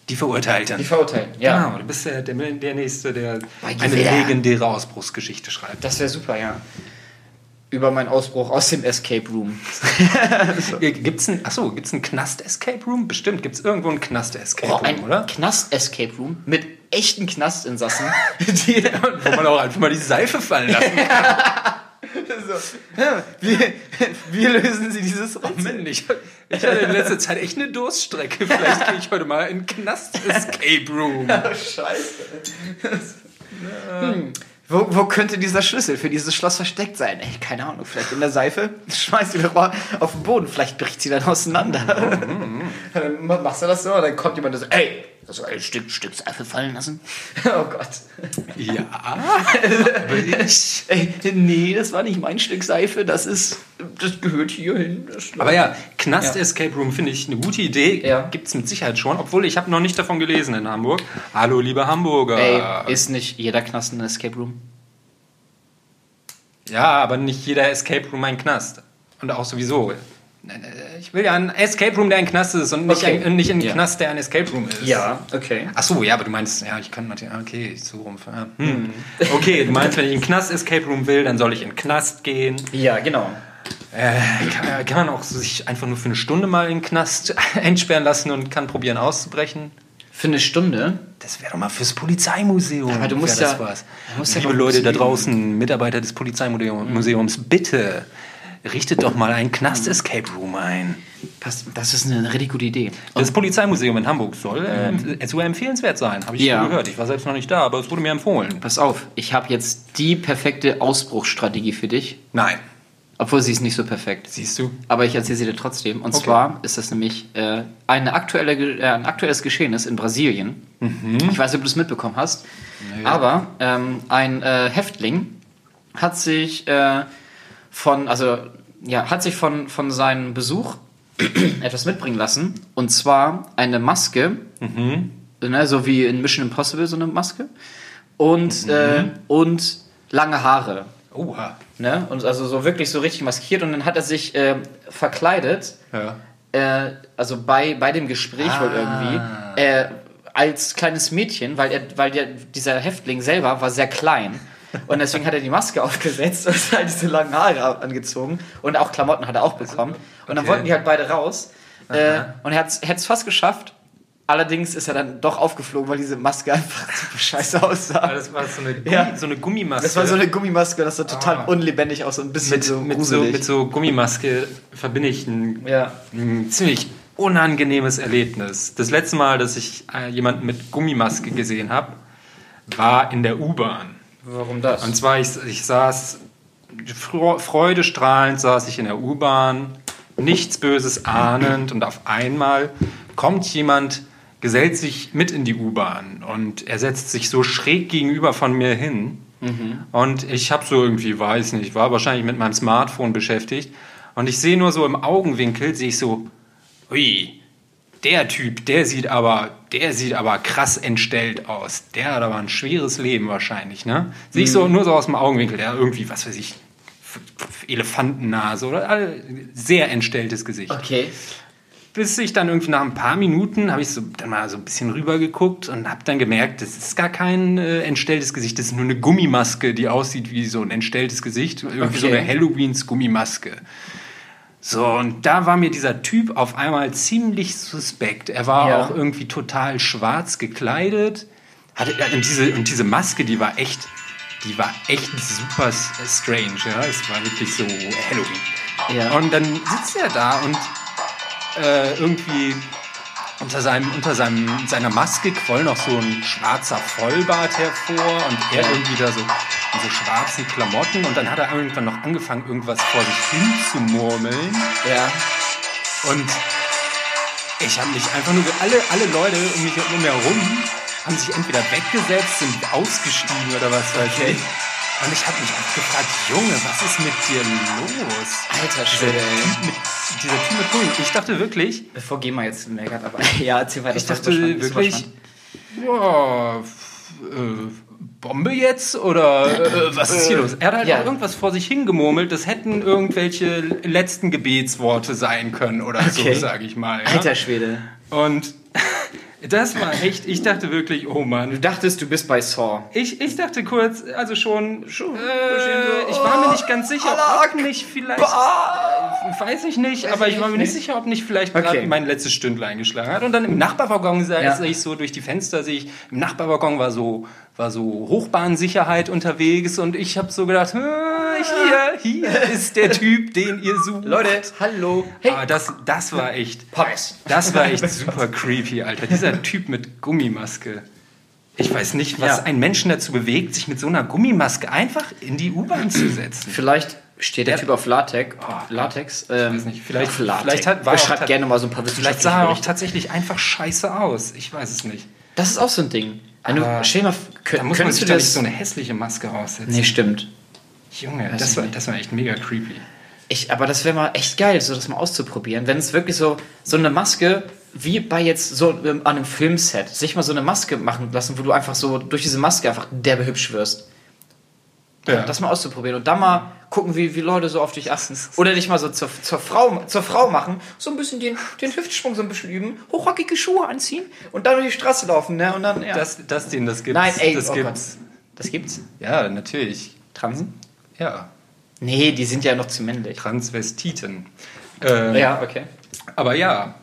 Die Verurteilten. Die verurteilen, ja. Genau, du bist der, der, der Nächste, der eine legendäre Ausbruchsgeschichte schreibt. Das wäre super, ja. Über meinen Ausbruch aus dem Escape Room. Gibt's ein, achso, gibt's einen Knast-Escape Room? Bestimmt, gibt's irgendwo einen Knast-Escape Oh, Room, ein oder? Knast-Escape Room mit echten Knastinsassen. die, Wo man auch einfach mal die Seife fallen lassen kann. wie, wie lösen sie dieses Rätsel? Mann, ich, ich hatte in letzter Zeit echt eine Durststrecke. Vielleicht gehe ich heute mal in Knast-Escape Room. Scheiße. Hm. Wo, wo könnte dieser Schlüssel für dieses Schloss versteckt sein? Ey, keine Ahnung, vielleicht in der Seife? Schmeißt sie doch mal auf den Boden, vielleicht bricht sie dann auseinander. dann machst du das so, und dann kommt jemand und sagt, ey, hast du ein Stück, Stück Seife fallen lassen? oh Gott. Ja, ich... Ey, nee, das war nicht mein Stück Seife, das ist, das gehört hier hin. Das Aber ja, Knast-Escape Room finde ich eine gute Idee. Ja. Gibt es mit Sicherheit schon. Obwohl, ich habe noch nicht davon gelesen in Hamburg. Hallo, liebe Hamburger. Ey, ist nicht jeder Knast ein Escape Room? ja, aber nicht jeder Escape Room ein Knast. Und auch sowieso. Ich will ja einen Escape Room, der ein Knast ist und nicht, Okay. ein, nicht ein Ja. Knast, der ein Escape Room ist. okay. Ach so, ja, aber du meinst, ja, ich kann natürlich, okay, so rum. ja, Hm. Okay, du meinst, wenn ich in einen Knast-Escape Room will, dann soll ich in den Knast gehen. Ja, genau. Äh, kann, kann man auch sich einfach nur für eine Stunde mal in den Knast einsperren lassen und kann probieren auszubrechen? Für eine Stunde? Das wäre doch mal fürs Polizeimuseum. Aber du musst ja- das was. du musst ja Liebe noch Leute da draußen, Mitarbeiter des Polizeimuseums, bitte richtet doch mal einen Knast-Escape Room ein. Passt, das ist eine richtig gute Idee. Das Polizeimuseum in Hamburg soll äh, sogar empfehlenswert sein, habe ich Ja. so gehört. Ich war selbst noch nicht da, aber es wurde mir empfohlen. Pass auf, ich habe jetzt die perfekte Ausbruchsstrategie für dich. Nein. Obwohl sie ist nicht so perfekt. Siehst du? Aber ich erzähle sie dir trotzdem. Und Okay. zwar ist das nämlich äh, eine aktuelle, äh, ein aktuelles Geschehnis in Brasilien. Ich weiß nicht, ob du es mitbekommen hast. Aber ähm, ein äh, Häftling hat sich äh, von, also ja, hat sich von, von seinem Besuch etwas mitbringen lassen. Und zwar eine Maske, ne, so wie in Mission Impossible so eine Maske. Und, äh, und lange Haare. Oha. Ne? Und also so wirklich so richtig maskiert und dann hat er sich äh, verkleidet, Ja. äh, also bei, bei dem Gespräch wohl irgendwie, äh, als kleines Mädchen, weil, er, weil der, dieser Häftling selber war sehr klein. Und deswegen hat er die Maske aufgesetzt und halt diese langen Haare angezogen. Und auch Klamotten hat er auch bekommen. Und dann Okay. wollten die halt beide raus. Äh, und er hat es fast geschafft. Allerdings ist er dann doch aufgeflogen, weil diese Maske einfach super scheiße aussah. Das war so eine, Gummi, Ja. so eine Gummimaske. Das war so eine Gummimaske, das sah total Ah. unlebendig aus, so ein bisschen mit, so mit, so, mit so Gummimaske verbinde ich ein, Ja. ein ziemlich unangenehmes Erlebnis. Das letzte Mal, dass ich äh, jemanden mit Gummimaske gesehen habe, war in der U-Bahn. Warum das? Und zwar, ich, ich saß freudestrahlend, saß ich in der U-Bahn, nichts Böses ahnend und auf einmal kommt jemand, gesellt sich mit in die U-Bahn und er setzt sich so schräg gegenüber von mir hin. Und ich habe so irgendwie, weiß nicht, war wahrscheinlich mit meinem Smartphone beschäftigt. Und ich sehe nur so im Augenwinkel, sehe ich so, ui, der Typ, der sieht aber, der sieht aber krass entstellt aus. Der hat aber ein schweres Leben wahrscheinlich, ne? Sehe ich so nur so aus dem Augenwinkel, der irgendwie, was weiß ich, Elefantennase oder all- sehr entstelltes Gesicht. Okay. Bis ich dann irgendwie nach ein paar Minuten habe ich so dann mal so ein bisschen rüber geguckt und habe dann gemerkt, das ist gar kein äh, entstelltes Gesicht, das ist nur eine Gummimaske, die aussieht wie so ein entstelltes Gesicht, irgendwie so Okay. eine Halloweens Gummimaske. So, und da war mir dieser Typ auf einmal ziemlich suspekt. Er war Ja. auch irgendwie total schwarz gekleidet. Hatte, und, diese, und diese Maske, die war echt, die war echt super s- strange. Ja? Es war wirklich so Halloween. Ja. Und dann sitzt er da und äh, irgendwie unter, seinem, unter seinem, seiner Maske quoll noch so ein schwarzer Vollbart hervor und er irgendwie da so in so schwarzen Klamotten und dann hat er irgendwann noch angefangen, irgendwas vor sich hin zu murmeln Ja. und ich habe mich einfach nur, alle, alle Leute um mich um herum haben sich entweder weggesetzt, sind ausgestiegen oder was weiß Okay. Und ich habe mich oft gefragt, Junge, was ist mit dir los? Alter Schwede, ey. Dieser Typ mit Gummi. Ich dachte wirklich, Bevor GEMA jetzt meckert, aber ja, erzähl weiter. ich dachte wirklich, ja, äh, Bombe jetzt oder äh, was ist hier los? Er hat halt Ja. auch irgendwas vor sich hingemurmelt, das hätten irgendwelche letzten Gebetsworte sein können oder Okay. so, sage ich mal. Ja? Alter Schwede. Und das war echt, ich dachte wirklich, oh Mann. Du dachtest, du bist bei Saw. Ich, ich dachte kurz, also schon, Schon äh, ich war mir nicht ganz sicher, ob nicht vielleicht, äh, weiß ich nicht, aber ich war mir nicht sicher, ob nicht vielleicht Okay. gerade mein letztes Stündlein eingeschlagen hat. Und dann im Nachbarwaggon sah Ja. ich so durch die Fenster, sehe ich, im Nachbarwaggon war so, war so Hochbahnsicherheit unterwegs und ich habe so gedacht, äh, hier, hier ist der Typ, den ihr sucht. Leute, hallo. Hey, Aber das, das war echt, das war echt super creepy, Alter. Dieser Typ mit Gummimaske. Ich weiß nicht, was Ja. einen Menschen dazu bewegt, sich mit so einer Gummimaske einfach in die U-Bahn zu setzen. Vielleicht steht der Der- Typ auf Latex. Latex. Ähm, weiß nicht, vielleicht- Latex. vielleicht hat- war Er schreibt gerne mal so ein paar Vielleicht sah er auch tatsächlich einfach scheiße aus. Ich weiß es nicht. Das ist auch so ein Ding. Wenn Aber du, könnt, Da muss man sich du doch nicht das... so eine hässliche Maske aussetzen. nee, stimmt. Junge, Weiß das ich war, nicht. das war echt mega creepy. Ich, aber das wäre mal echt geil, so das mal auszuprobieren. Wenn es wirklich so, so eine Maske, wie bei jetzt so ähm, an einem Filmset, sich mal so eine Maske machen lassen, wo du einfach so durch diese Maske einfach derbe hübsch wirst. Ja. Das mal auszuprobieren und dann mal gucken, wie, wie Leute so auf dich achten. Oder dich mal so zur, zur, Frau, zur Frau machen, so ein bisschen den, den Hüftsprung so ein bisschen üben, hochrockige Schuhe anziehen und dann durch die Straße laufen, ne? Und dann, ja. Das, das den, das gibt's. Nein, ey, das oh gibt's. das gibt's? Ja, natürlich. Transen? Ja, Nee, die sind ja noch zu männlich. Transvestiten. Ähm, Ja, okay. Aber ja.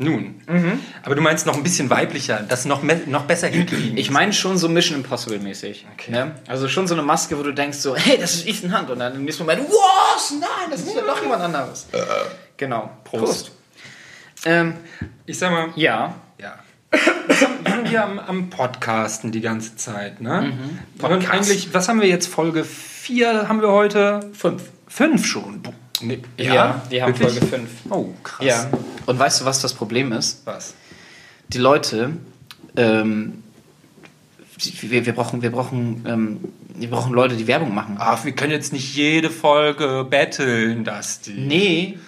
Nun. Mhm. Aber du meinst noch ein bisschen weiblicher, das noch, noch besser hinkriegen. Ich meine schon so Mission Impossible mäßig. Okay. Ne? Also schon so eine Maske, wo du denkst so, hey, das ist Ethan Hunt. Und dann im nächsten Moment, was? Nein, das ist ja doch jemand anderes. Genau. Prost. Ähm, ich sag mal, ja. ja. Wir sind hier am, am Podcasten die ganze Zeit, ne? Und Podcast. eigentlich, was haben wir jetzt? Folge 4 haben wir heute? Fünf. Fünf schon. Boah, Nee, Ja, wir haben Wirklich? Folge fünf. Oh, krass. Ja. Und weißt du, was das Problem ist? Was? Die Leute, ähm, die- wir, wir brauchen, wir brauchen, ähm, wir brauchen Leute, die Werbung machen. Ach, wir können jetzt nicht jede Folge betteln, Dusty. Nee,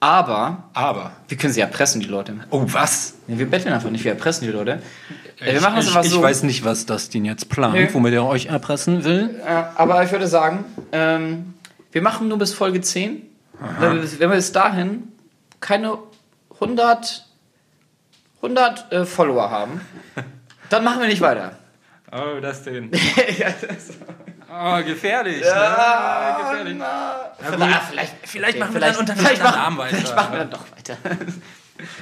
aber Aber. wir können sie erpressen, die Leute. Oh, was? Nee, wir betteln einfach nicht, wir erpressen die Leute. Äh, wir machen es ich, einfach ich so. weiß nicht, was Dustin jetzt plant, Nee. womit er euch erpressen will. Äh, aber ich würde sagen, ähm, wir machen nur bis Folge 10. Wenn wir, wenn wir bis dahin keine 100, 100 äh, Follower haben, dann machen wir nicht weiter. Oh, das denn. ja, das, Oh, gefährlich. Ja, ne? gefährlich. vielleicht, vielleicht, Vielleicht machen wir vielleicht, dann unter vielleicht, machen, Namen weiter. vielleicht machen wir dann doch weiter.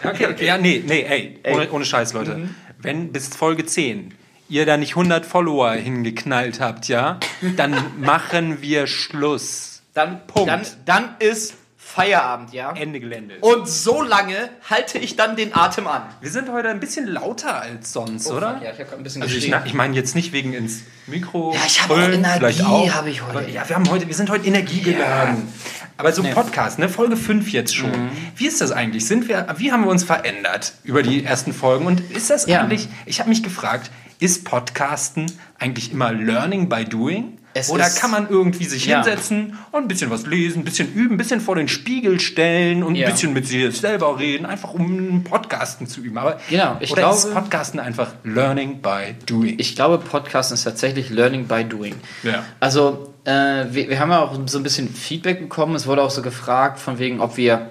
Okay, okay. Ja, nee, nee, ey. Ohne, ohne Scheiß, Leute. Wenn bis Folge 10 ihr da nicht 100 Follower hingeknallt habt, ja, dann machen wir Schluss. Dann, Punkt. dann, dann ist Feierabend, ja? Ende Gelände. Und so lange halte ich dann den Atem an. wir sind heute ein bisschen lauter als sonst, oder? fuck, ja, ich habe gerade ein bisschen Also ich, ich meine jetzt nicht wegen ins Mikro. Ja, ich habe auch Energie, vielleicht auch. habe ich heute. Aber Ja, wir haben heute, wir sind heute energiegeladen. Aber so Nee. Podcast, ne, Folge 5 jetzt schon. Mhm. Wie ist das eigentlich? Sind wir, wie haben wir uns verändert über die ersten Folgen? Und ist das Ja. eigentlich, ich habe mich gefragt, ist Podcasten eigentlich immer Learning by Doing? Es Oder kann man irgendwie sich Ja. hinsetzen und ein bisschen was lesen, ein bisschen üben, ein bisschen vor den Spiegel stellen und Ja. ein bisschen mit sich selber reden, einfach um Podcasten zu üben? Aber, Genau, ich oder glaube- ist Podcasten einfach Learning by Doing? Ich glaube, Podcast ist tatsächlich Learning by Doing. Ja. Also, äh, wir, wir haben ja auch so ein bisschen Feedback bekommen. Es wurde auch so gefragt, von wegen, ob wir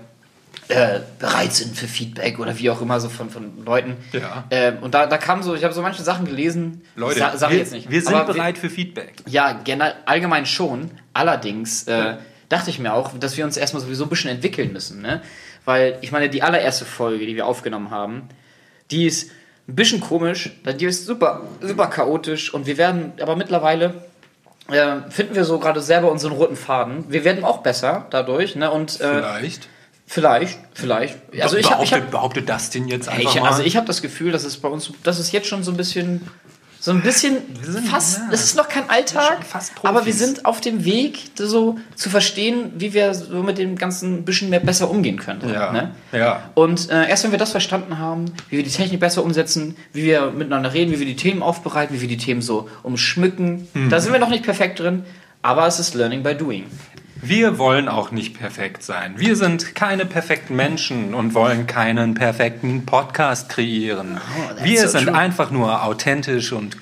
äh, bereit sind für Feedback oder wie auch immer, so von, von Leuten. Ja. Ähm, und da, da kam so, ich habe so manche Sachen gelesen. Leute, sa sag ich wir, jetzt nicht. wir sind Aber bereit für Feedback. ja, allgemein schon. Allerdings äh, dachte ich mir auch, dass wir uns erstmal sowieso ein bisschen entwickeln müssen. Ne? Weil, ich meine, die allererste Folge, die wir aufgenommen haben, die ist ein bisschen komisch, die ist super, super chaotisch und wir werden aber mittlerweile. Äh, finden wir so gerade selber unseren roten Faden. Wir werden auch besser dadurch, ne? Und äh, Vielleicht. Vielleicht, vielleicht. Also ich behauptet, hab, behauptet das denn jetzt einfach ich, mal. also ich habe das Gefühl, dass es bei uns, dass es jetzt schon so ein bisschen, So ein bisschen fast, es ist noch kein Alltag, aber wir sind auf dem Weg, so zu verstehen, wie wir so mit dem Ganzen ein bisschen mehr besser umgehen können. Ja. Ne? Ja. Und äh, erst wenn wir das verstanden haben, wie wir die Technik besser umsetzen, wie wir miteinander reden, wie wir die Themen aufbereiten, wie wir die Themen so umschmücken, Mhm. da sind wir noch nicht perfekt drin, aber es ist Learning by Doing. Wir wollen auch nicht perfekt sein. Wir sind keine perfekten Menschen und wollen keinen perfekten Podcast kreieren. Oh, Wir so sind true. einfach nur authentisch und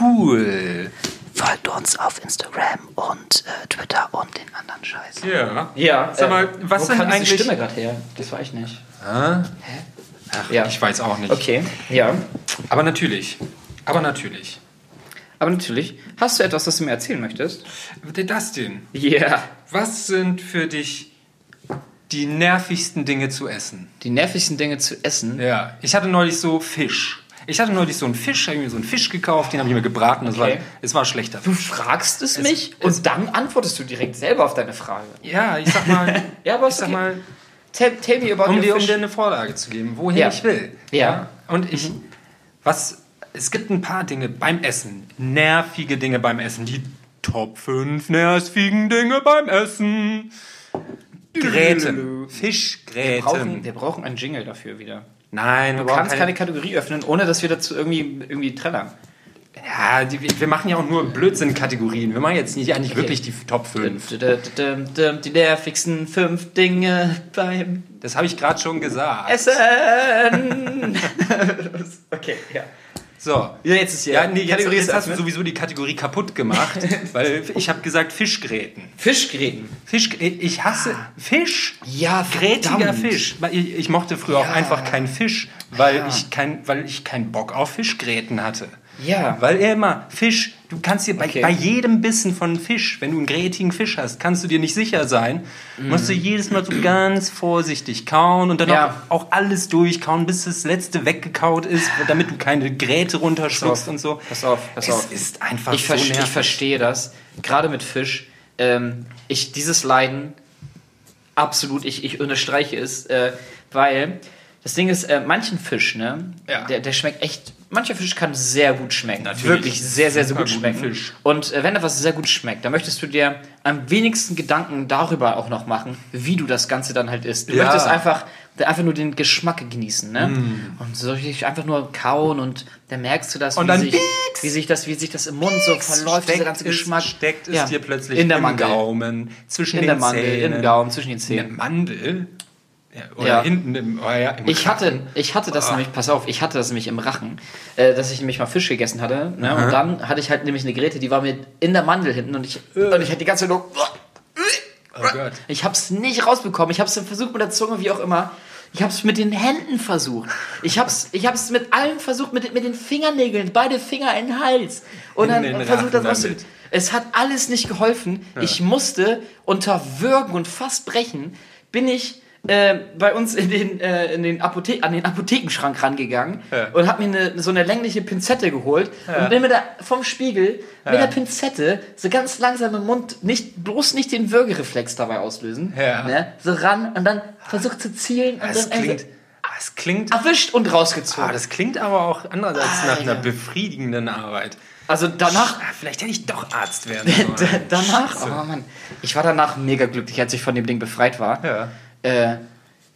cool. Folgt uns auf Instagram und äh, Twitter und den anderen Scheiß. Ja. Ja, Sag mal, äh, was wo sind kam diese eigentlich- Stimme gerade her? Das war ich nicht. Ach, Ja. Ich weiß auch nicht. Okay, ja. Aber natürlich. Aber natürlich. Aber natürlich, hast du etwas, was du mir erzählen möchtest? Das denn? Ja. Was sind für dich die nervigsten Dinge zu essen? Die nervigsten Dinge zu essen. Ja, ich hatte neulich so Fisch. Ich hatte neulich so einen Fisch, habe mir so einen Fisch gekauft, den habe ich mir gebraten. Das Okay. war, es war schlechter Du fragst es mich und dann antwortest du direkt selber auf deine Frage. Ja, ich sag mal, Ja, aber ich sag okay. mal, Tell, tell me about um dir, um dir eine Vorlage zu geben, wohin Ja. ich will. Ja. Und ich, was, es gibt ein paar Dinge beim Essen, nervige Dinge beim Essen, die Top 5 nervigen Dinge beim Essen. Gräten. Wir brauchen, wir brauchen einen Jingle dafür wieder. Nein, Du kannst keine keine, Kategorie öffnen, ohne dass wir dazu irgendwie, irgendwie trällern. Ja, die, wir machen ja auch nur Blödsinn-Kategorien. Wir machen jetzt nicht eigentlich wirklich die Top 5. Die nervigsten fünf Dinge beim Das habe ich gerade schon gesagt. Essen. okay, ja. So. Ja, jetzt ist Ja, nee, jetzt, jetzt hast du sowieso die Kategorie kaputt gemacht, weil ich habe gesagt Fischgräten. Fischgräten. Fisch, ich hasse Fisch. Ja, Grätiger. Fisch. Ich, ich mochte früher auch Ja. einfach keinen Fisch, weil, Ja. ich kein, weil ich keinen Bock auf Fischgräten hatte. Ja. Weil er immer, Fisch, du kannst dir bei, Okay. bei jedem Bissen von Fisch, wenn du einen grätigen Fisch hast, kannst du dir nicht sicher sein. Musst du jedes Mal so ganz vorsichtig kauen und dann Mhm. Ja. auch, auch alles durchkauen, bis das letzte weggekaut ist, damit du keine Gräte runterschluckst und so. Pass auf, pass es auf. ist einfach Ich, so verste- ich nervig. verstehe das. Gerade mit Fisch. Ähm, ich, dieses Leiden, absolut, ich, ich unterstreiche es, äh, weil das Ding ist, äh, manchen Fisch, ne, Ja. der, der schmeckt echt, mancher Fisch kann sehr gut schmecken. Natürlich. Wirklich sehr, sehr, sehr gut schmecken. Fisch. Und äh, wenn etwas sehr gut schmeckt, dann möchtest du dir am wenigsten Gedanken darüber auch noch machen, wie du das Ganze dann halt isst. Du Ja. möchtest einfach, einfach nur den Geschmack genießen, ne? Und so richtig einfach nur kauen und dann merkst du das, Und wie, dann sich, wie sich das, wie sich das im Mund so verläuft, dieser ganze es, Geschmack. Steckt es Ja. dir plötzlich in der im Mandel. Gaumen, zwischen In den der Mandel, Zähnen. im Gaumen, zwischen den In der Zähnen. Mandel? Ja, oder Ja. hinten im, oh ja, im Ich hatte, Rachen. ich hatte das nämlich, pass auf, ich hatte das nämlich im Rachen, äh, dass ich nämlich mal Fisch gegessen hatte. Ne? Und dann hatte ich halt nämlich eine Grete, die war mir in der Mandel hinten und ich, und ich hatte die ganze Zeit nur. Oh Gott. Ich habe es nicht rausbekommen. Ich habe es versucht mit der Zunge, wie auch immer. Ich habe es mit den Händen versucht. Ich habe es ich hab's mit allem versucht, mit, mit den Fingernägeln, beide Finger in den Hals. Und In dann versucht das damit. Es hat alles nicht geholfen. Ich musste unter Würgen und fast brechen, bin ich äh, bei uns in den, äh, in den Apothe an den Apothekenschrank rangegangen Ja. und habe mir eine, so eine längliche Pinzette geholt und bin mit der, vom Spiegel mit der Pinzette so ganz langsam im Mund, nicht, bloß nicht den Würgereflex dabei auslösen, Ja. ne, so ran und dann versucht zu zielen und Das dann klingt, einfach das klingt, erwischt und rausgezogen. ah, das klingt aber auch andererseits nach einer befriedigenden Arbeit. also danach, Ah, Vielleicht hätte ich doch Arzt werden sollen. danach, Scheiße. oh Mann, ich war danach mega glücklich, als ich von dem Ding befreit war. Ja. Äh,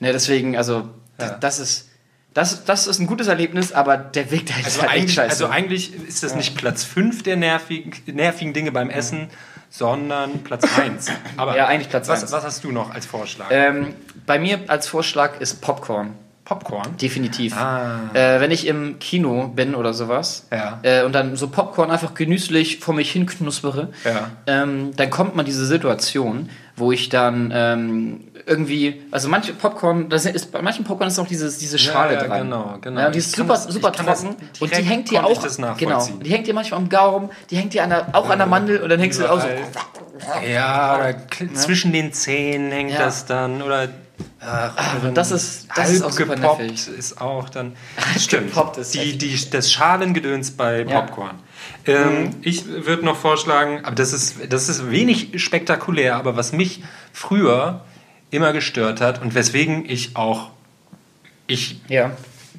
ne, deswegen, also, Ja. das ist, das, das ist ein gutes Erlebnis, aber der Weg dahin Also ist halt echt eigentlich, scheiße. also eigentlich ist das nicht Platz 5 der nervigen, nervigen Dinge beim Essen, sondern Platz 1. Aber Ja, eigentlich Platz was, eins. Was hast du noch als Vorschlag? ähm, bei mir als Vorschlag ist Popcorn. Popcorn? Definitiv. Ah. Äh, wenn ich im Kino bin oder sowas Ja. äh, und dann so Popcorn einfach genüsslich vor mich hin knuspere, Ja. ähm, dann kommt man diese Situation, wo ich dann ähm, irgendwie, also manche Popcorn, das ist, bei manchen Popcorn ist auch dieses, diese Schale ja, dran. genau, genau. Ja, die ist super, das- super trocken und die hängt dir auch, genau, die hängt dir manchmal am Gaumen, die hängt dir an der, auch an der Mandel und dann hängst du auch so. Ja, oder zwischen den Zähnen hängt Ja. das dann oder ach, oder das ist- das ist auch super nervig. ist auch dann Gepoppt ist die, die, das Schalengedöns bei Ja. Ähm, Ich würde noch vorschlagen, aber das ist, das ist wenig spektakulär, aber was mich früher immer gestört hat und weswegen ich auch, ich Ja.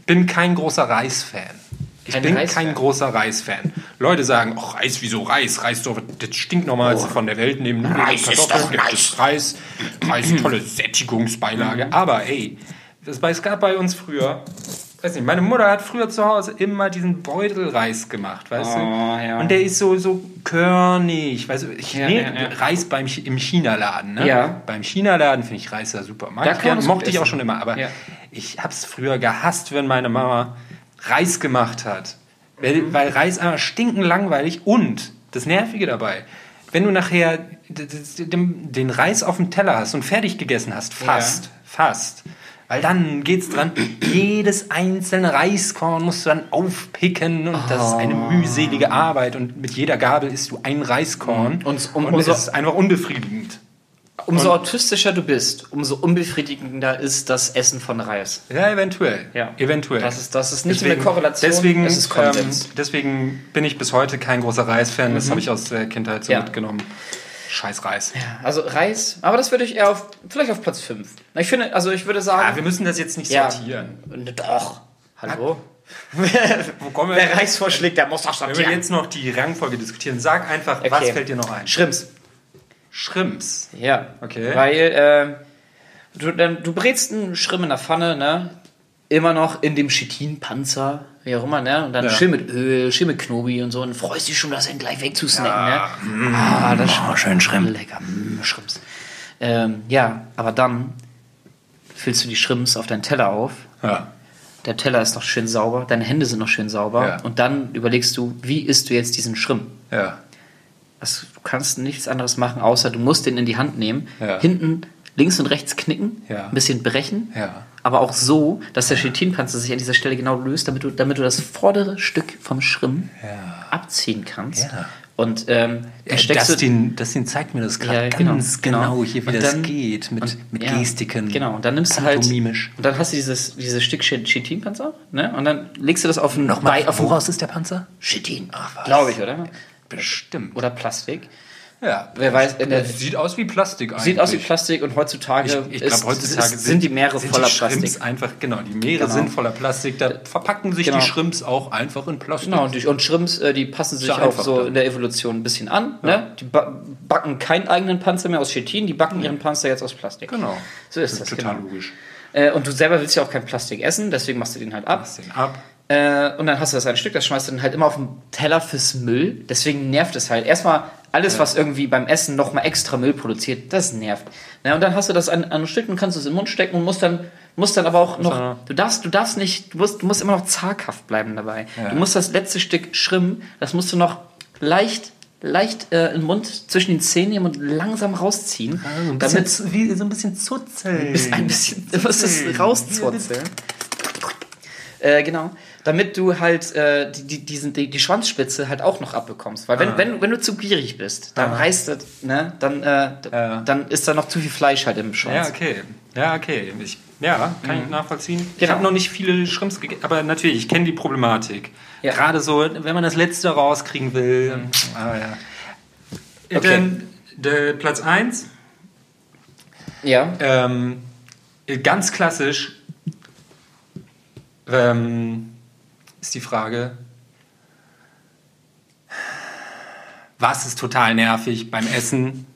bin kein großer Reisfan. Ich Kein bin Reisfan. kein großer Reisfan. Leute sagen, oh, Reis, wieso Reis? Reis doch das stinknormalste von der Welt. Neben Nudeln Reis ist doch Reis. Reis. Reis tolle Sättigungsbeilage. Aber ey, das, es gab bei uns früher, weiß nicht, meine Mutter hat früher zu Hause immer diesen Beutelreis gemacht, weißt Oh, du? ja. Und der ist so, so körnig. Weißt du, ich Ja, nee, ja. Reis beim, im China-Laden. Ne? Ja. Beim China-Laden finde ich Reis ja super. Mag Da ich kann man gern, das gut mochte ich auch schon immer. Aber ich habe es früher gehasst, wenn meine Mama Reis gemacht hat. Weil, Mhm. weil Reis einfach stinken langweilig und das Nervige dabei, wenn du nachher den Reis auf dem Teller hast und fertig gegessen hast, fast, fast, weil dann geht's dran, jedes einzelne Reiskorn musst du dann aufpicken und das ist eine Oh. mühselige Arbeit und mit jeder Gabel isst du ein Reiskorn Mhm. Und- um- und umso- es ist einfach unbefriedigend. Umso autistischer du bist, umso unbefriedigender ist das Essen von Reis. Ja, eventuell. Ja. Eventuell. Das ist- das ist nicht eine Korrelation, Deswegen, es ist Konsens. Ähm, deswegen bin ich bis heute kein großer Reisfan. Das habe ich aus der Kindheit so Ja. mitgenommen. Scheiß Reis. Also Reis, aber das würde ich eher auf, vielleicht auf Platz 5. Ich finde, also ich würde sagen. Ah, wir müssen das jetzt nicht Ja. sortieren. Doch. Hallo? Wo kommen wir Wer Reis vorschlägt, der muss doch Wenn wir sortieren. jetzt noch die Rangfolge diskutieren, sag einfach, was Okay. fällt dir noch ein? Schrimps. Schrimps. Ja. Okay. Weil äh, du, dann, du brätst einen Schrimm in der Pfanne, ne? Immer noch in dem Chitinpanzer, wie auch immer, ne? Und dann Ja. schön mit Öl, schön mit Knobi und so und freust dich schon, das dann gleich wegzusnacken, ne? Ah, das Oh, schön Schrimp. Lecker, mm, Schrimps. Ähm, ja, aber dann füllst du die Schrimps auf deinen Teller auf. Ja. Der Teller ist noch schön sauber, deine Hände sind noch schön sauber. Ja. Und dann überlegst du, wie isst du jetzt diesen Schrimp? Ja. Also, du kannst nichts anderes machen, außer du musst den in die Hand nehmen, Ja. hinten links und rechts knicken, Ja. ein bisschen brechen, Ja. Aber auch so, dass der Chitinpanzer sich an dieser Stelle genau löst, damit du, damit du das vordere Stück vom Schrimm abziehen kannst. Ja. Und ähm, dann steckst du Dustin, Dustin zeigt mir das gerade Ja, genau, ganz genau, genau. hier, wie Und das dann- geht. Mit, und- mit ja, Gestiken. Genau, und dann nimmst du halt. Und dann hast du dieses, dieses Stück Chi- Chitinpanzer, ne? Und dann legst du das auf ein Nochmal, auf woraus ist der Panzer? Chitin. Glaube ich, oder? Bestimmt. Oder Plastik. Ja. Wer weiß, Sieht aus wie Plastik eigentlich. sieht aus wie Plastik und heutzutage, Ich, ich glaube, heutzutage ist, sind die Meere sind voller die Plastik. einfach, genau, die Meere Genau. sind voller Plastik. Da verpacken sich Genau. die Shrimps auch einfach in Plastik. Genau, und, die, und Shrimps, äh, die passen sich ja auch so dann. in der Evolution ein bisschen an. Ne? Die ba backen keinen eigenen Panzer mehr aus Chitin, die backen ihren Panzer jetzt aus Plastik. Genau. So ist das, total genau. logisch. Äh, und du selber willst ja auch kein Plastik essen, deswegen machst du den halt ab. Lass den ab. Äh, und dann hast du das ein Stück, das schmeißt du dann halt immer auf den Teller fürs Müll. Deswegen nervt es halt. Erstmal alles, was irgendwie beim Essen nochmal extra Müll produziert, das nervt. Na, und dann hast du das an, an Stück und kannst es in den Mund stecken und musst dann, musst dann aber auch noch. Du darfst, du darfst nicht, du musst, du musst immer noch zaghaft bleiben dabei. Du musst das letzte Stück Schrimmen, das musst du noch leicht, leicht äh, im Mund zwischen den Zähnen nehmen und langsam rausziehen. damit zu- wie, so ein bisschen zuzeln. ist ein bisschen, du musst es rauszurzeln. Äh, genau. Damit du halt äh, die, die, diesen, die, die Schwanzspitze halt auch noch abbekommst. Weil wenn, Ah. wenn, wenn du zu gierig bist, dann reißt das, ne, dann, äh, Ja. dann ist da noch zu viel Fleisch halt im Schwanz. Ja, okay. Ja, okay. Ich, ja, kann ich nachvollziehen. Ich Genau. habe noch nicht viele Shrimps gegessen, aber natürlich, ich kenne die Problematik. Ja. Gerade so, wenn man das Letzte rauskriegen will. Ah, ja. Okay. Dann, der Platz 1, Ja. ähm, ganz klassisch, ähm, ist die Frage, was ist total nervig beim Essen?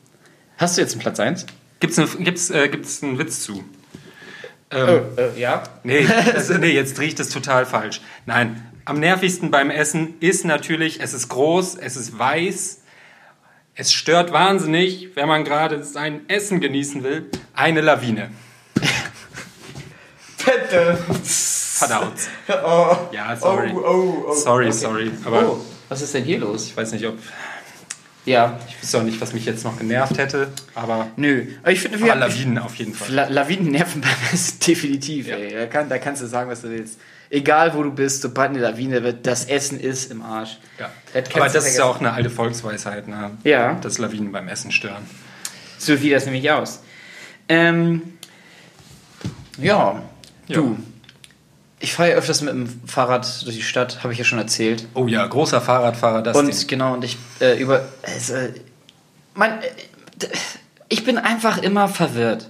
Hast du jetzt einen Platz 1? Gibt es gibt's, äh, gibt's einen Witz zu? Ähm, äh, ja. Nee, das, nee, jetzt ich das total falsch. Nein, am nervigsten beim Essen ist natürlich, es ist groß, es ist weiß, es stört wahnsinnig, wenn man gerade sein Essen genießen will, eine Lawine. Verdammt. Ja, sorry. Sorry, sorry. Aber Oh, was ist denn hier los? ich weiß nicht, ob. Ja. Ich wüsste auch nicht, was mich jetzt noch genervt hätte, aber. Nö. Aber ich finde, Aber wir Lawinen auf jeden Fall. La Lawinen nerven beim Essen definitiv, ey. Da, kann, da kannst du sagen, was du willst. Egal wo du bist, sobald eine Lawine wird, das Essen ist im Arsch. Ja. Das Aber das ist ja vergessen. auch eine alte Volksweisheit, ne? Ja. dass Lawinen beim Essen stören. So sieht das nämlich aus. Ähm, ja, du. Ich fahre ja öfters mit dem Fahrrad durch die Stadt, habe ich ja schon erzählt. Oh ja, großer Fahrradfahrer, das Und Ding. genau, und ich äh, über. Also, mein, äh, ich bin einfach immer verwirrt.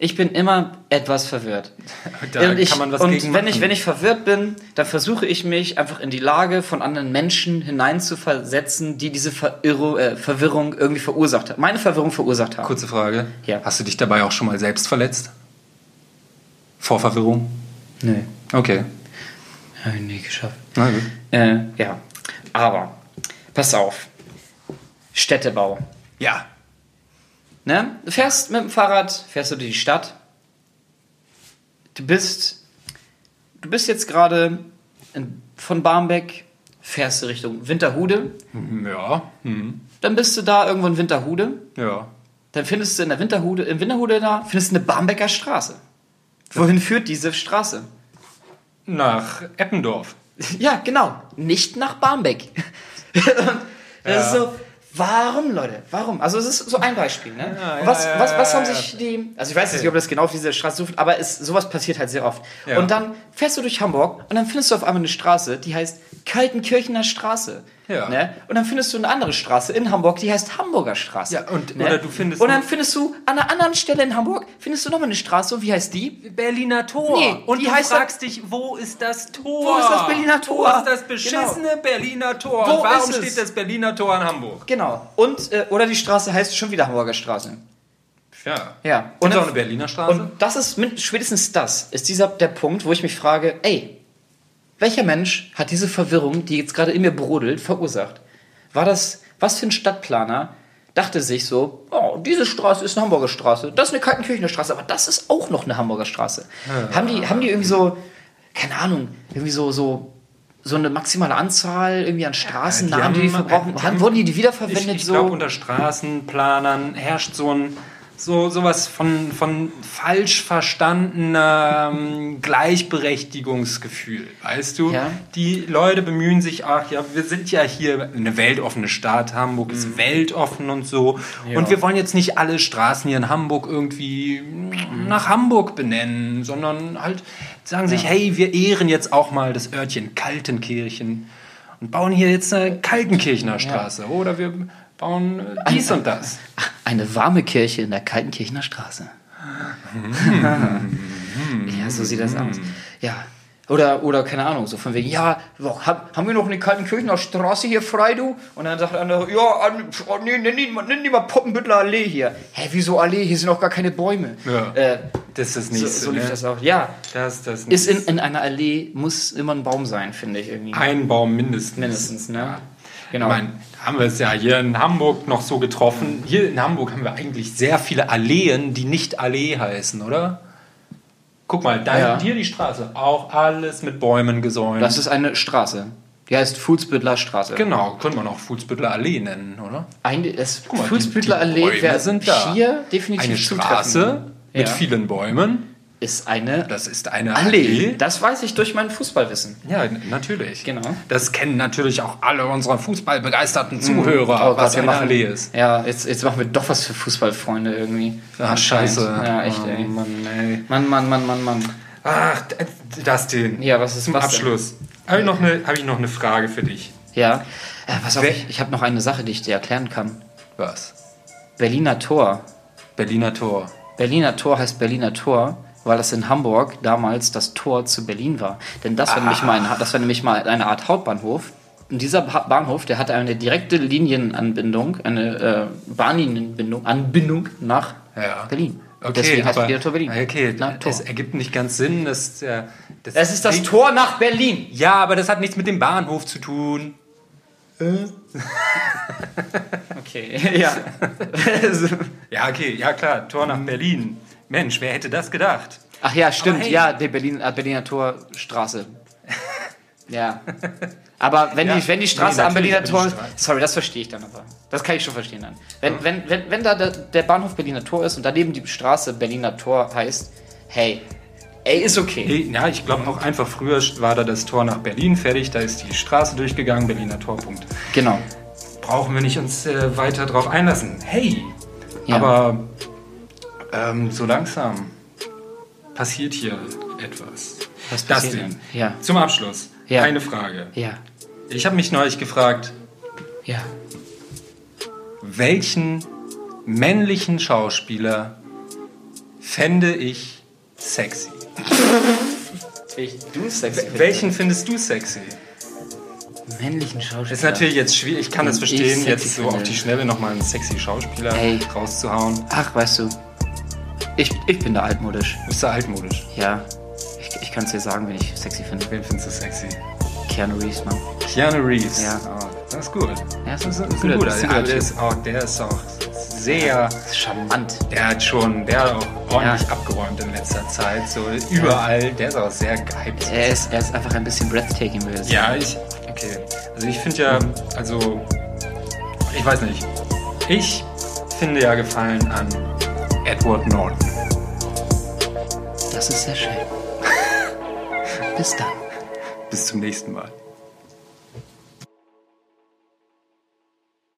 Ich bin immer etwas verwirrt. Da und ich, kann man was und gegen wenn ich, wenn ich verwirrt bin, dann versuche ich mich einfach in die Lage von anderen Menschen hineinzuversetzen, die diese Verirro äh, Verwirrung irgendwie verursacht haben. Meine Verwirrung verursacht haben. Kurze Frage. Ja. Hast du dich dabei auch schon mal selbst verletzt? Vor Verwirrung? Nee. Okay. Hab ich nie geschafft. Na gut. Äh, ja. Aber, pass auf. Städtebau. Ja. Ne? Du fährst mit dem Fahrrad, fährst du durch die Stadt. Du bist, du bist jetzt gerade von Barmbek, fährst du Richtung Winterhude. Ja. Hm. Dann bist du da irgendwo in Winterhude. Ja. Dann findest du in der Winterhude, in Winterhude da, findest du eine Barmbecker Straße. Wohin führt diese Straße? Nach Eppendorf. Ja, genau. Nicht nach Barmbek. das ist so, warum, Leute? Warum? Also, es ist so ein Beispiel, ne? Ja, was, ja, was, was haben sich die. Also, ich weiß jetzt nicht, ob das genau auf diese Straße sucht, aber es, sowas passiert halt sehr oft. Und dann fährst du durch Hamburg und dann findest du auf einmal eine Straße, die heißt Kaltenkirchener Straße. Ja. Ne? Und dann findest du eine andere Straße in Hamburg, die heißt Hamburger Straße. Ja, und- ne? oder du findest- Und dann findest du an einer anderen Stelle in Hamburg, findest du nochmal eine Straße, und wie heißt die? Berliner Tor. Nee, und die du heißt fragst dich, wo ist das Tor? Wo ist das Berliner Tor? Wo ist das beschissene Berliner Tor? Wo und warum ist es? steht das Berliner Tor in Hamburg? Genau. Und, äh, oder die Straße heißt schon wieder Hamburger Straße. Ja. Ja. Und Und auch dann- eine Berliner Straße? Und das ist mit, spätestens das, ist dieser der Punkt, wo ich mich frage, ey, welcher Mensch hat diese Verwirrung, die jetzt gerade in mir brodelt, verursacht? War das, was für ein Stadtplaner dachte sich so, oh, diese Straße ist eine Hamburger Straße, das ist eine Kaltenkirchener Straße, aber das ist auch noch eine Hamburger Straße. Haben, die, haben die irgendwie so, keine Ahnung, irgendwie so, so, so eine maximale Anzahl irgendwie an Straßennamen, die, die haben- verbrauchen? die haben, haben- wurden die, die wiederverwendet Ich, ich so? glaube, unter Straßenplanern herrscht so ein so sowas von, von falsch verstandenem Gleichberechtigungsgefühl, weißt du? Ja. Die Leute bemühen sich, ach ja, wir sind ja hier eine weltoffene Stadt, Hamburg ist weltoffen und so. Und wir wollen jetzt nicht alle Straßen hier in Hamburg irgendwie nach Hamburg benennen, sondern halt sagen sich, hey, wir ehren jetzt auch mal das Örtchen Kaltenkirchen und bauen hier jetzt eine Kaltenkirchener Straße. Oder wir bauen äh, dies und das. Eine warme Kirche in der Kaltenkirchener Straße. ja, so sieht das aus. Ja. Oder, oder keine Ahnung, so von wegen, ja, haben wir noch eine Kaltenkirchener Straße hier frei, du? Und dann sagt andere, ja, oh, nee, nenn die, mal- nenn die mal Poppenbüttler Allee hier. Hä, wieso Allee? Hier sind auch gar keine Bäume. Ja. Äh, Das ist das so, nächste. so lief ne? das auch. Ja, Das, das ist in, in einer Allee, muss immer ein Baum sein, finde ich irgendwie. ein Baum mindestens. Mindestens, ne? Genau. Ich meine, haben wir es ja hier in Hamburg noch so getroffen. Hier in Hamburg haben wir eigentlich sehr viele Alleen, die nicht Allee heißen, oder? Guck mal, da Ja. hier die Straße, auch alles mit Bäumen gesäumt. das ist eine Straße. Die heißt Fuhlsbüttler Straße. genau, könnte man auch Fußbüttler Allee nennen, oder? Eine, Guck mal, Fuhlsbüttler die Allee wäre hier definitiv Eine Straße mit Ja. vielen Bäumen. Ist eine Das ist eine Allee. Allee. Das weiß ich durch mein Fußballwissen. Ja, natürlich. Genau. Das kennen natürlich auch alle unserer fußballbegeisterten Zuhörer, Oh was wir eine machen, Allee ist. Ja, jetzt, jetzt machen wir doch was für Fußballfreunde irgendwie. Ah, Anscheinend. scheiße. Ja, echt, oh, ey. Mann, ey. Mann, Mann, Mann, Mann, Mann. Ach, d- das den. Ja, was ist Zum was? Abschluss. Habe ich, noch eine- habe ich noch eine Frage für dich. Ja. Äh, pass auf, Wer- ich, ich habe noch eine Sache, die ich dir erklären kann. Was? Berliner Tor. Berliner Tor. Berliner Tor heißt Berliner Tor, weil das in Hamburg damals das Tor zu Berlin war. Denn das war, nämlich, mal ein, das war nämlich mal eine Art Hauptbahnhof. Und dieser Ba- Bahnhof, der hatte eine direkte Linienanbindung, eine äh, Bahnlinienbindung, Anbindung nach Ja. Berlin. Okay, deswegen heißt aber, Tor Berlin. Okay, Na, Tor. das ergibt nicht ganz Sinn. Das, äh, das, Es ist das Tor nach Berlin. Ja, aber das hat nichts mit dem Bahnhof zu tun. Okay, ja. Ja, okay, ja klar, Tor nach Berlin. Mensch, wer hätte das gedacht? Ach ja, stimmt. Hey. Ja, die Berlin, äh, Berliner Torstraße. Ja. Aber wenn, Ja. die, wenn die Straße Nee, am Berliner Tor. Straße. Sorry, das verstehe ich dann aber. Das kann ich schon verstehen dann. Wenn, wenn, wenn, wenn da der, der Bahnhof Berliner Tor ist und daneben die Straße Berliner Tor heißt, hey, ey, ist okay. Nee, Ja, ich glaube auch einfach früher war da das Tor nach Berlin fertig, da ist die Straße durchgegangen, Berliner Torpunkt. Genau. Brauchen wir nicht uns äh, weiter drauf einlassen. Hey, Ja. aber ähm, so langsam passiert hier etwas. Was Das passiert denn? denn? Ja. Zum Abschluss, Ja. eine Frage. Ja. Ich habe mich neulich gefragt, Ja. welchen männlichen Schauspieler fände ich sexy? Ich, du sexy. Welchen findest du sexy? männlichen Schauspieler? Das ist natürlich jetzt schwierig, ich kann das verstehen, jetzt so auf die Schnelle nochmal einen sexy Schauspieler Ey. rauszuhauen. Ach, weißt du, ich, ich bin da altmodisch. Bist du altmodisch? Ja, ich, ich kann es dir sagen, wen ich sexy finde. Wen findest du sexy? Keanu Reeves, Mann. Keanu Reeves. Ja. Oh, das ist gut. Ja, das Das ist ein guter- das ist ein aber guter der ist auch, der ist auch sehr. Charmant. Der hat schon, der hat auch ordentlich Ja. abgeräumt in letzter Zeit. So überall. Der ist auch sehr gehypt. Er ist, er ist einfach ein bisschen breathtaking, würde ich Ja, sagen. ich. Okay. Also ich finde ja, also. Ich weiß nicht. Ich finde ja Gefallen an Edward Norton. Das ist sehr schön. Bis dann. Bis zum nächsten Mal.